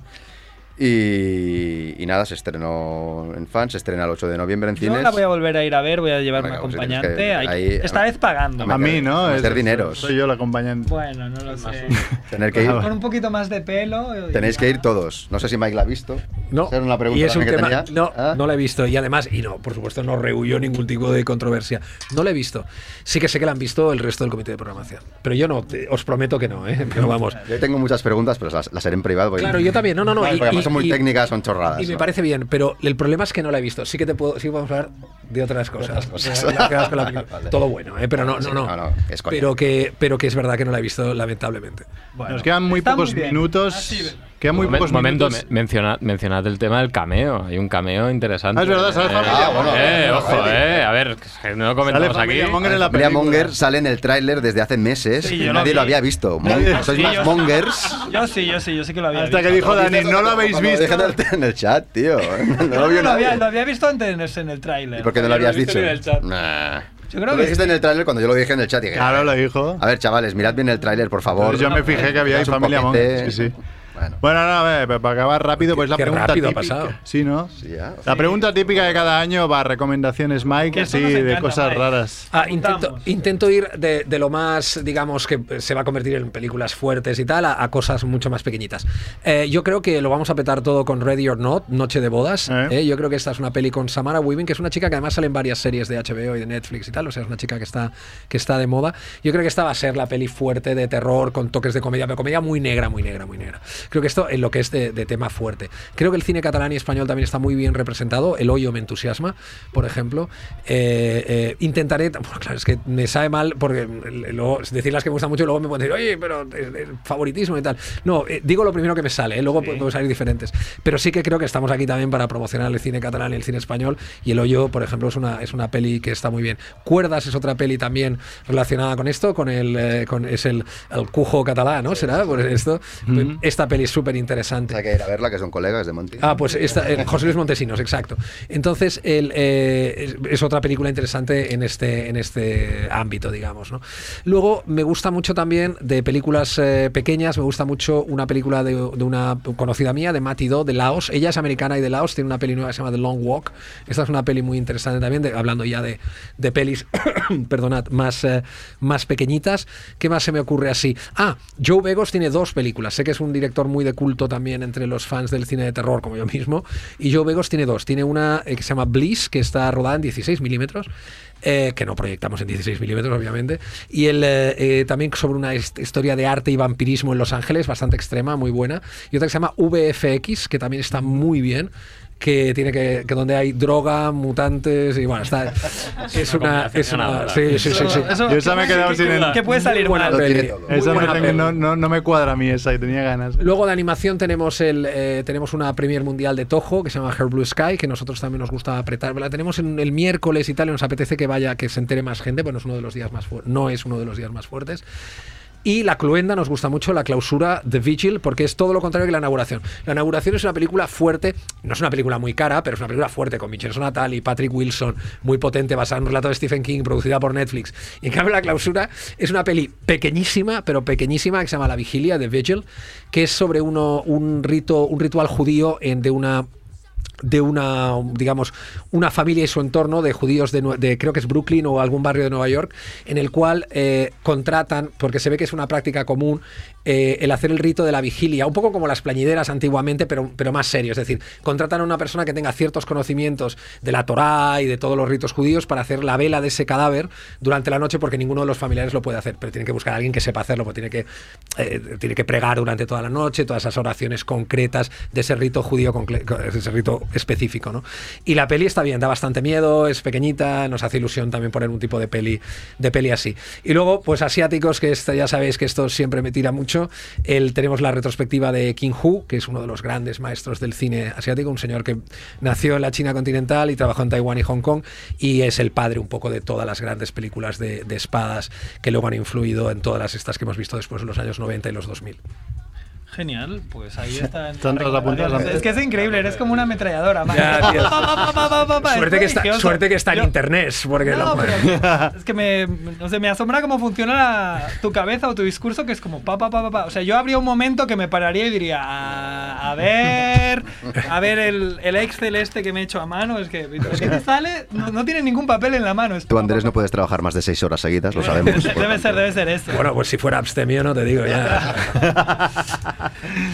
Y, y nada, se estrenó en fans, se estrena el 8 de noviembre en Yo cines. la voy a volver a ir a ver, voy a llevar un Venga, pues tienes acompañante. que- Hay- ahí- esta vez pagando. A mí, ¿no? Es- dineros. Soy yo el acompañante. Bueno, no lo sé. Tener que ir. Con un poquito más de pelo. Tenéis que ir todos. No sé si Mike la ha visto. No, Esa era una pregunta y es un que tema. tenía. No, ¿Ah? no la he visto. Y además, y no, por supuesto, no rehuyó ningún tipo de controversia. No la he visto. Sí que sé que la han visto el resto del comité de programación. Pero yo no, te- os prometo que no, ¿eh? Pero vamos. Yo tengo muchas preguntas, pero las, las haré en privado. Claro, yo también. No, no, no. Vale, y- porque además y- son muy y- técnicas, son chorradas. Y me ¿no? parece bien, pero el problema es que no la he visto. Sí que te puedo, sí podemos hablar de otras cosas. cosas. Vale. Todo bueno, ¿eh? pero no, no, no. no, no, es pero que, pero que es verdad que no la he visto, lamentablemente. Bueno, Nos quedan muy pocos bien. minutos. Así, ¿Qué Quedan muy Momen- pocos momento, minutos. me- menciona- mencionad el tema del cameo. Hay un cameo interesante. Ah, es verdad, sale eh, Familia Ah, bueno, eh, bueno, ojo, eh. A ver, no lo comentamos Sale aquí. Monger en la Familia. Monger sale en el tráiler desde hace meses Sí, y yo lo nadie vi. lo había visto. Mon- Sois Sí, más yo- mongers. Yo sí, yo sí, yo sí que lo había Hasta visto. que dijo Dani, no lo habéis visto. dejan el- en el chat, tío. No No, lo vio lo, había, lo había visto antes en el tráiler. ¿Y por qué no lo habías lo dicho? en el chat. Nah. Yo Tú creo lo que dijiste en el tráiler cuando yo lo dije en el chat. y dije, Claro, lo dijo. A ver, chavales, mirad bien el tráiler, por favor. Entonces yo me fijé que había ahí Familia. Monger. Sí, sí. Bueno, Bueno, no, a ver, para acabar rápido, pues la Qué pregunta rápido ha típica. pasado. Sí, ¿no? sí, ya. La pregunta típica de cada año va a recomendaciones, Mike, sí, de encanta, cosas Mike. raras. Ah, intento, ir de, de lo más, digamos, que se va a convertir en películas fuertes y tal, a, a cosas mucho más pequeñitas. Eh, yo creo que lo vamos a petar todo con Ready or Not, Noche de Bodas. Eh. Eh, yo creo que esta es una peli con Samara Weaving, que es una chica que además sale en varias series de HBO y de Netflix y tal, o sea, es una chica que está, que está de moda. Yo creo que esta va a ser la peli fuerte de terror con toques de comedia, pero comedia muy negra, muy negra, muy negra. Creo que esto en lo que es de, de tema fuerte. Creo que el cine catalán y español también está muy bien representado. El hoyo me entusiasma, por ejemplo. Eh, eh, intentaré, bueno, claro, es que me sabe mal porque eh, luego decir las que me gustan mucho y luego me pueden decir, oye, pero eh, eh, favoritismo y tal. No, eh, digo lo primero que me sale, eh, luego pueden salir diferentes. Pero sí que creo que estamos aquí también para promocionar el cine catalán y el cine español. Y El hoyo, por ejemplo, es una, es una peli que está muy bien. Cuerdas es otra peli también relacionada con esto, con el, con, es el, el cujo catalán, ¿no? ¿Será? Por esto. Esta peli súper interesante. Hay que ir a verla, que son colegas de Monty. Ah, pues esta, eh, José Luis Montesinos, exacto. Entonces, el, eh, es, es otra película interesante en este, en este ámbito, digamos. ¿no? Luego, me gusta mucho también de películas eh, pequeñas, me gusta mucho una película de, de una conocida mía, de Mati Do, de Laos. Ella es americana y de Laos, tiene una peli nueva que se llama The Long Walk. Esta es una peli muy interesante también, de- hablando ya de, de pelis, perdonad, más, eh, más pequeñitas. ¿Qué más se me ocurre así? Ah, Joe Begos tiene dos películas. Sé que es un director muy de culto también entre los fans del cine de terror, como yo mismo. Y Joe Begos tiene dos. Tiene una eh, que se llama Bliss, que está rodada en 16 milímetros. eh, que no proyectamos en 16 milímetros, obviamente. Y el, eh, también sobre una hist- historia de arte y vampirismo en Los Ángeles, bastante extrema, muy buena. Y otra que se llama VFX, que también está muy bien que tiene que, que donde hay droga, mutantes y bueno, está es una es una sí, sí, sí, sí. Eso- Yo esa me he quedado sin el- ¿Qué puede salir Buena mal? peli. Esa me buena tengo- peli. no, no, no me cuadra a mí esa y tenía ganas. Luego de animación tenemos el eh, tenemos una premier mundial de Toho que se llama Her Blue Sky que nosotros también nos gusta apretar. La tenemos en el miércoles y tal y nos apetece que vaya que se entere más gente, bueno es uno de los días más fuertes, no es uno de los días más fuertes. Y La Cluenda nos gusta mucho, la clausura The Vigil, porque es todo lo contrario que la inauguración. La inauguración es una película fuerte, no es una película muy cara, pero es una película fuerte, con Michelle Sonatali, Patrick Wilson, muy potente, basada en un relato de Stephen King, producida por Netflix. Y en cambio, La clausura es una peli pequeñísima, pero pequeñísima, que se llama La Vigilia, The Vigil, que es sobre uno, un, rito, un ritual judío en, de una de una, digamos, una familia y su entorno de judíos de, creo que es Brooklyn o algún barrio de Nueva York, en el cual eh, contratan, porque se ve que es una práctica común, eh, el hacer el rito de la vigilia, un poco como las plañideras antiguamente, pero, pero más serio. Es decir, contratan a una persona que tenga ciertos conocimientos de la Torá y de todos los ritos judíos para hacer la vela de ese cadáver durante la noche, porque ninguno de los familiares lo puede hacer, pero tienen que buscar a alguien que sepa hacerlo, porque tiene que, eh, tiene que pregar durante toda la noche, todas esas oraciones concretas de ese rito judío, ese rito específico. ¿no? Y la peli está bien, da bastante miedo, es pequeñita, nos hace ilusión también poner un tipo de peli, de peli así. Y luego, pues asiáticos, que esto, ya sabéis que esto siempre me tira mucho. El, tenemos la retrospectiva de King Hu, que es uno de los grandes maestros del cine asiático, un señor que nació en la China continental y trabajó en Taiwán y Hong Kong, y es el padre un poco de todas las grandes películas de, de espadas que luego han influido en todas las estas que hemos visto después en los años 90 y los 2000. Genial, pues ahí está. Están todas apuntadas. Es que es increíble, eres como una ametralladora. Suerte es que, está, suerte que está en Yo- internet, porque No, lo- pero es que me, no sé, me asombra cómo funciona la- tu cabeza o tu discurso, que es como pa, pa, pa, pa, pa. O sea, yo habría un momento que me pararía y diría, "Ah, a ver, a ver el, el Excel este que me he hecho a mano, es que, ¿de qué sale? No, no tiene ningún papel en la mano. es Tú, pa, Andrés, pa, no puedes trabajar más de seis horas seguidas, lo sabemos. Debe tanto. ser, debe ser eso. Bueno, pues si fuera abstemio, no te digo ya.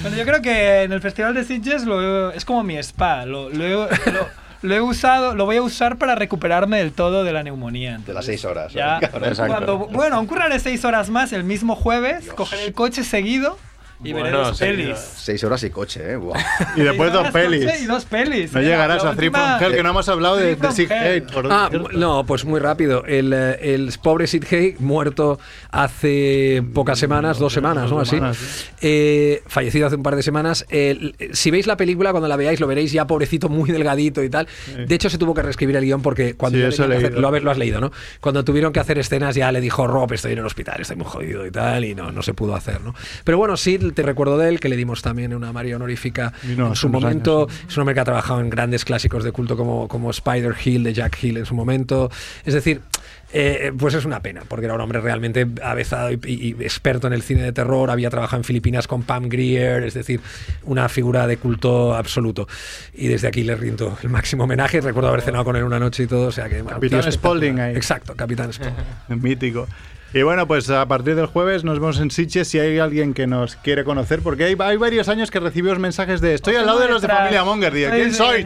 Bueno, yo creo que en el Festival de Sitges lo es como mi spa. Lo, lo he, lo- lo he usado, lo voy a usar para recuperarme del todo de la neumonía. De las seis horas. Ya, cuando, bueno, aún curraré seis horas más el mismo jueves, cogeré el coche seguido Y Bueno, veré dos pelis. Seis horas y coche, ¿eh? Y después dos Y pelis. dos pelis. No eh. llegarás a Three from Hell, que no hemos hablado de. Hate. por Ah, no, pues muy rápido. El, eh, el pobre Sid Haig, muerto hace pocas semanas, dos semanas, ¿no? Dos Así. semanas, sí. Eh, fallecido hace un par de semanas. Si veis la película, cuando la veáis, lo veréis ya pobrecito, muy delgadito y tal. De hecho, se tuvo que reescribir el guion porque cuando Sí, eso hacer- lo, lo has leído, ¿no? Cuando tuvieron que hacer escenas ya le dijo Rob, estoy en el hospital, estoy muy jodido y tal, y no, no se pudo hacer, ¿no? Pero bueno, Sid, te recuerdo de él, que le dimos también una María honorífica Vino en su momento. años, Es un hombre que ha trabajado en grandes clásicos de culto como, como Spider Hill de Jack Hill en su momento. Es decir, eh, pues es una pena, porque era un hombre realmente avezado y, y- y experto en el cine de terror. Había trabajado en Filipinas con Pam Grier, es decir, una figura de culto absoluto. Y desde aquí le rindo el máximo homenaje. Recuerdo haber cenado con él una noche y todo. O sea que, Capitán Spaulding ahí. Exacto, Capitán Spaulding. Mítico. Y bueno, pues a partir del jueves nos vemos en Sitges si hay alguien que nos quiere conocer, porque hay, hay varios años que recibimos mensajes de estoy al lado de los de. Familia Monger. Digo, ¿quién sois?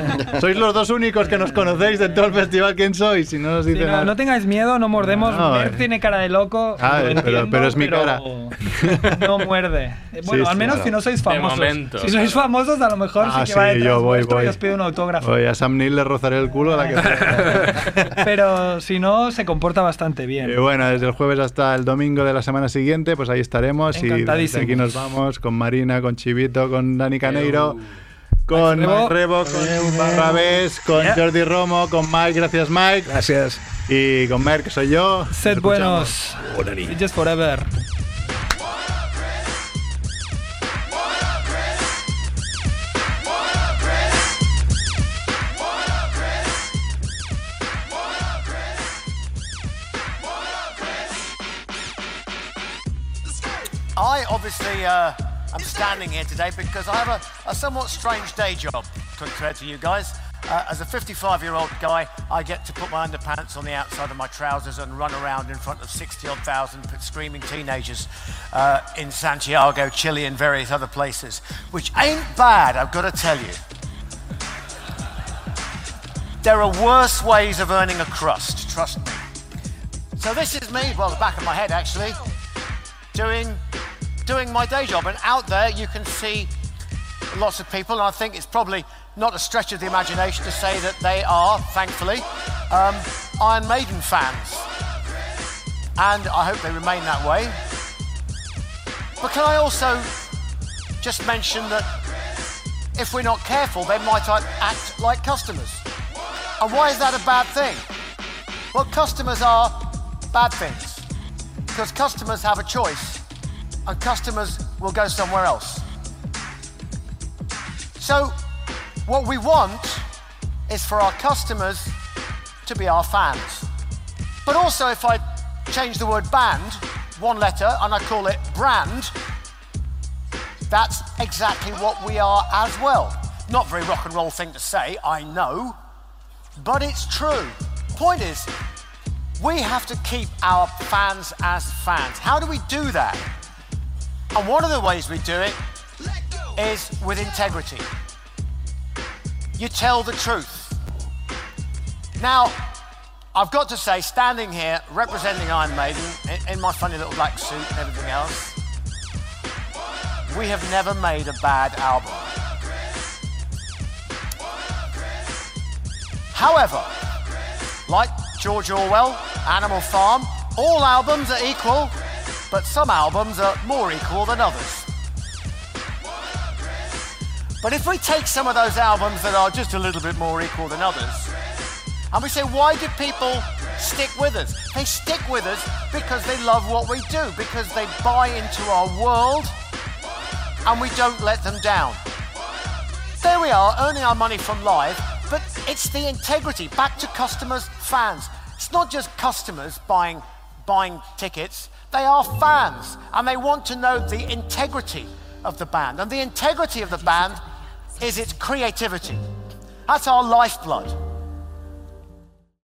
Sois los dos únicos que nos conocéis de todo el festival. ¿Quién sois? Si no nos Sí, dicen no, nada. no tengáis miedo, no mordemos. No, Mer eh. tiene cara de loco. Ah, lo pero- entiendo, pero es mi cara. No muerde. Bueno, Sí, al sí, menos claro. si no sois famosos. momento. Si sois famosos, a lo mejor Ah, sí que va sí, detrás yo voy, voy. y os pide un autógrafo. A Sam Neill le rozaré el culo a la que. Pero si no, se comporta bastante bien. Y bueno, desde el jueves hasta el domingo de la semana siguiente, pues ahí estaremos. Y desde aquí nos vamos con Marina, con Chivito, con Dani Caneiro, con. Mike Rebo, con Barrabés, con Yeah. Jordi Romo, con Mike, gracias Mike, Gracias. y con Mer, que soy yo. Sed Nos buenos. Just forever. I obviously uh, am standing here today because I have a, a somewhat strange day job compared to you guys. Uh, as a 55 year old guy, I get to put my underpants on the outside of my trousers and run around in front of 60 odd thousand screaming teenagers uh, in Santiago, Chile, and various other places, which ain't bad, I've got to tell you. There are worse ways of earning a crust, trust me. So this is me, well, the back of my head actually, doing doing my day job. And out there, you can see lots of people, and I think it's probably not a stretch of the imagination to say that they are, thankfully, um, Iron Maiden fans. And I hope they remain that way. But can I also just mention that if we're not careful, they might act like customers. And why is that a bad thing? Well, customers are bad things because customers have a choice and customers will go somewhere else. So, what we want is for our customers to be our fans. But also, if I change the word band, one letter, and I call it brand, that's exactly what we are as well. Not very rock and roll thing to say, I know, but it's true. Point is, we have to keep our fans as fans. How do we do that? And one of the ways we do it is with integrity. You tell the truth. Now, I've got to say, standing here representing Iron Maiden in, my funny little black suit and everything else, we have never made a bad album. However, like George Orwell, Animal Farm, all albums are equal, but some albums are more equal than others. But if we take some of those albums that are just a little bit more equal than others, and we say, why do people stick with us? They stick with us because they love what we do, because they buy into our world, and we don't let them down. There we are, earning our money from live, but it's the integrity back to customers, fans. It's not just customers buying buying tickets. They are fans, and they want to know the integrity of the band. And the integrity of the band is its creativity. That's our lifeblood.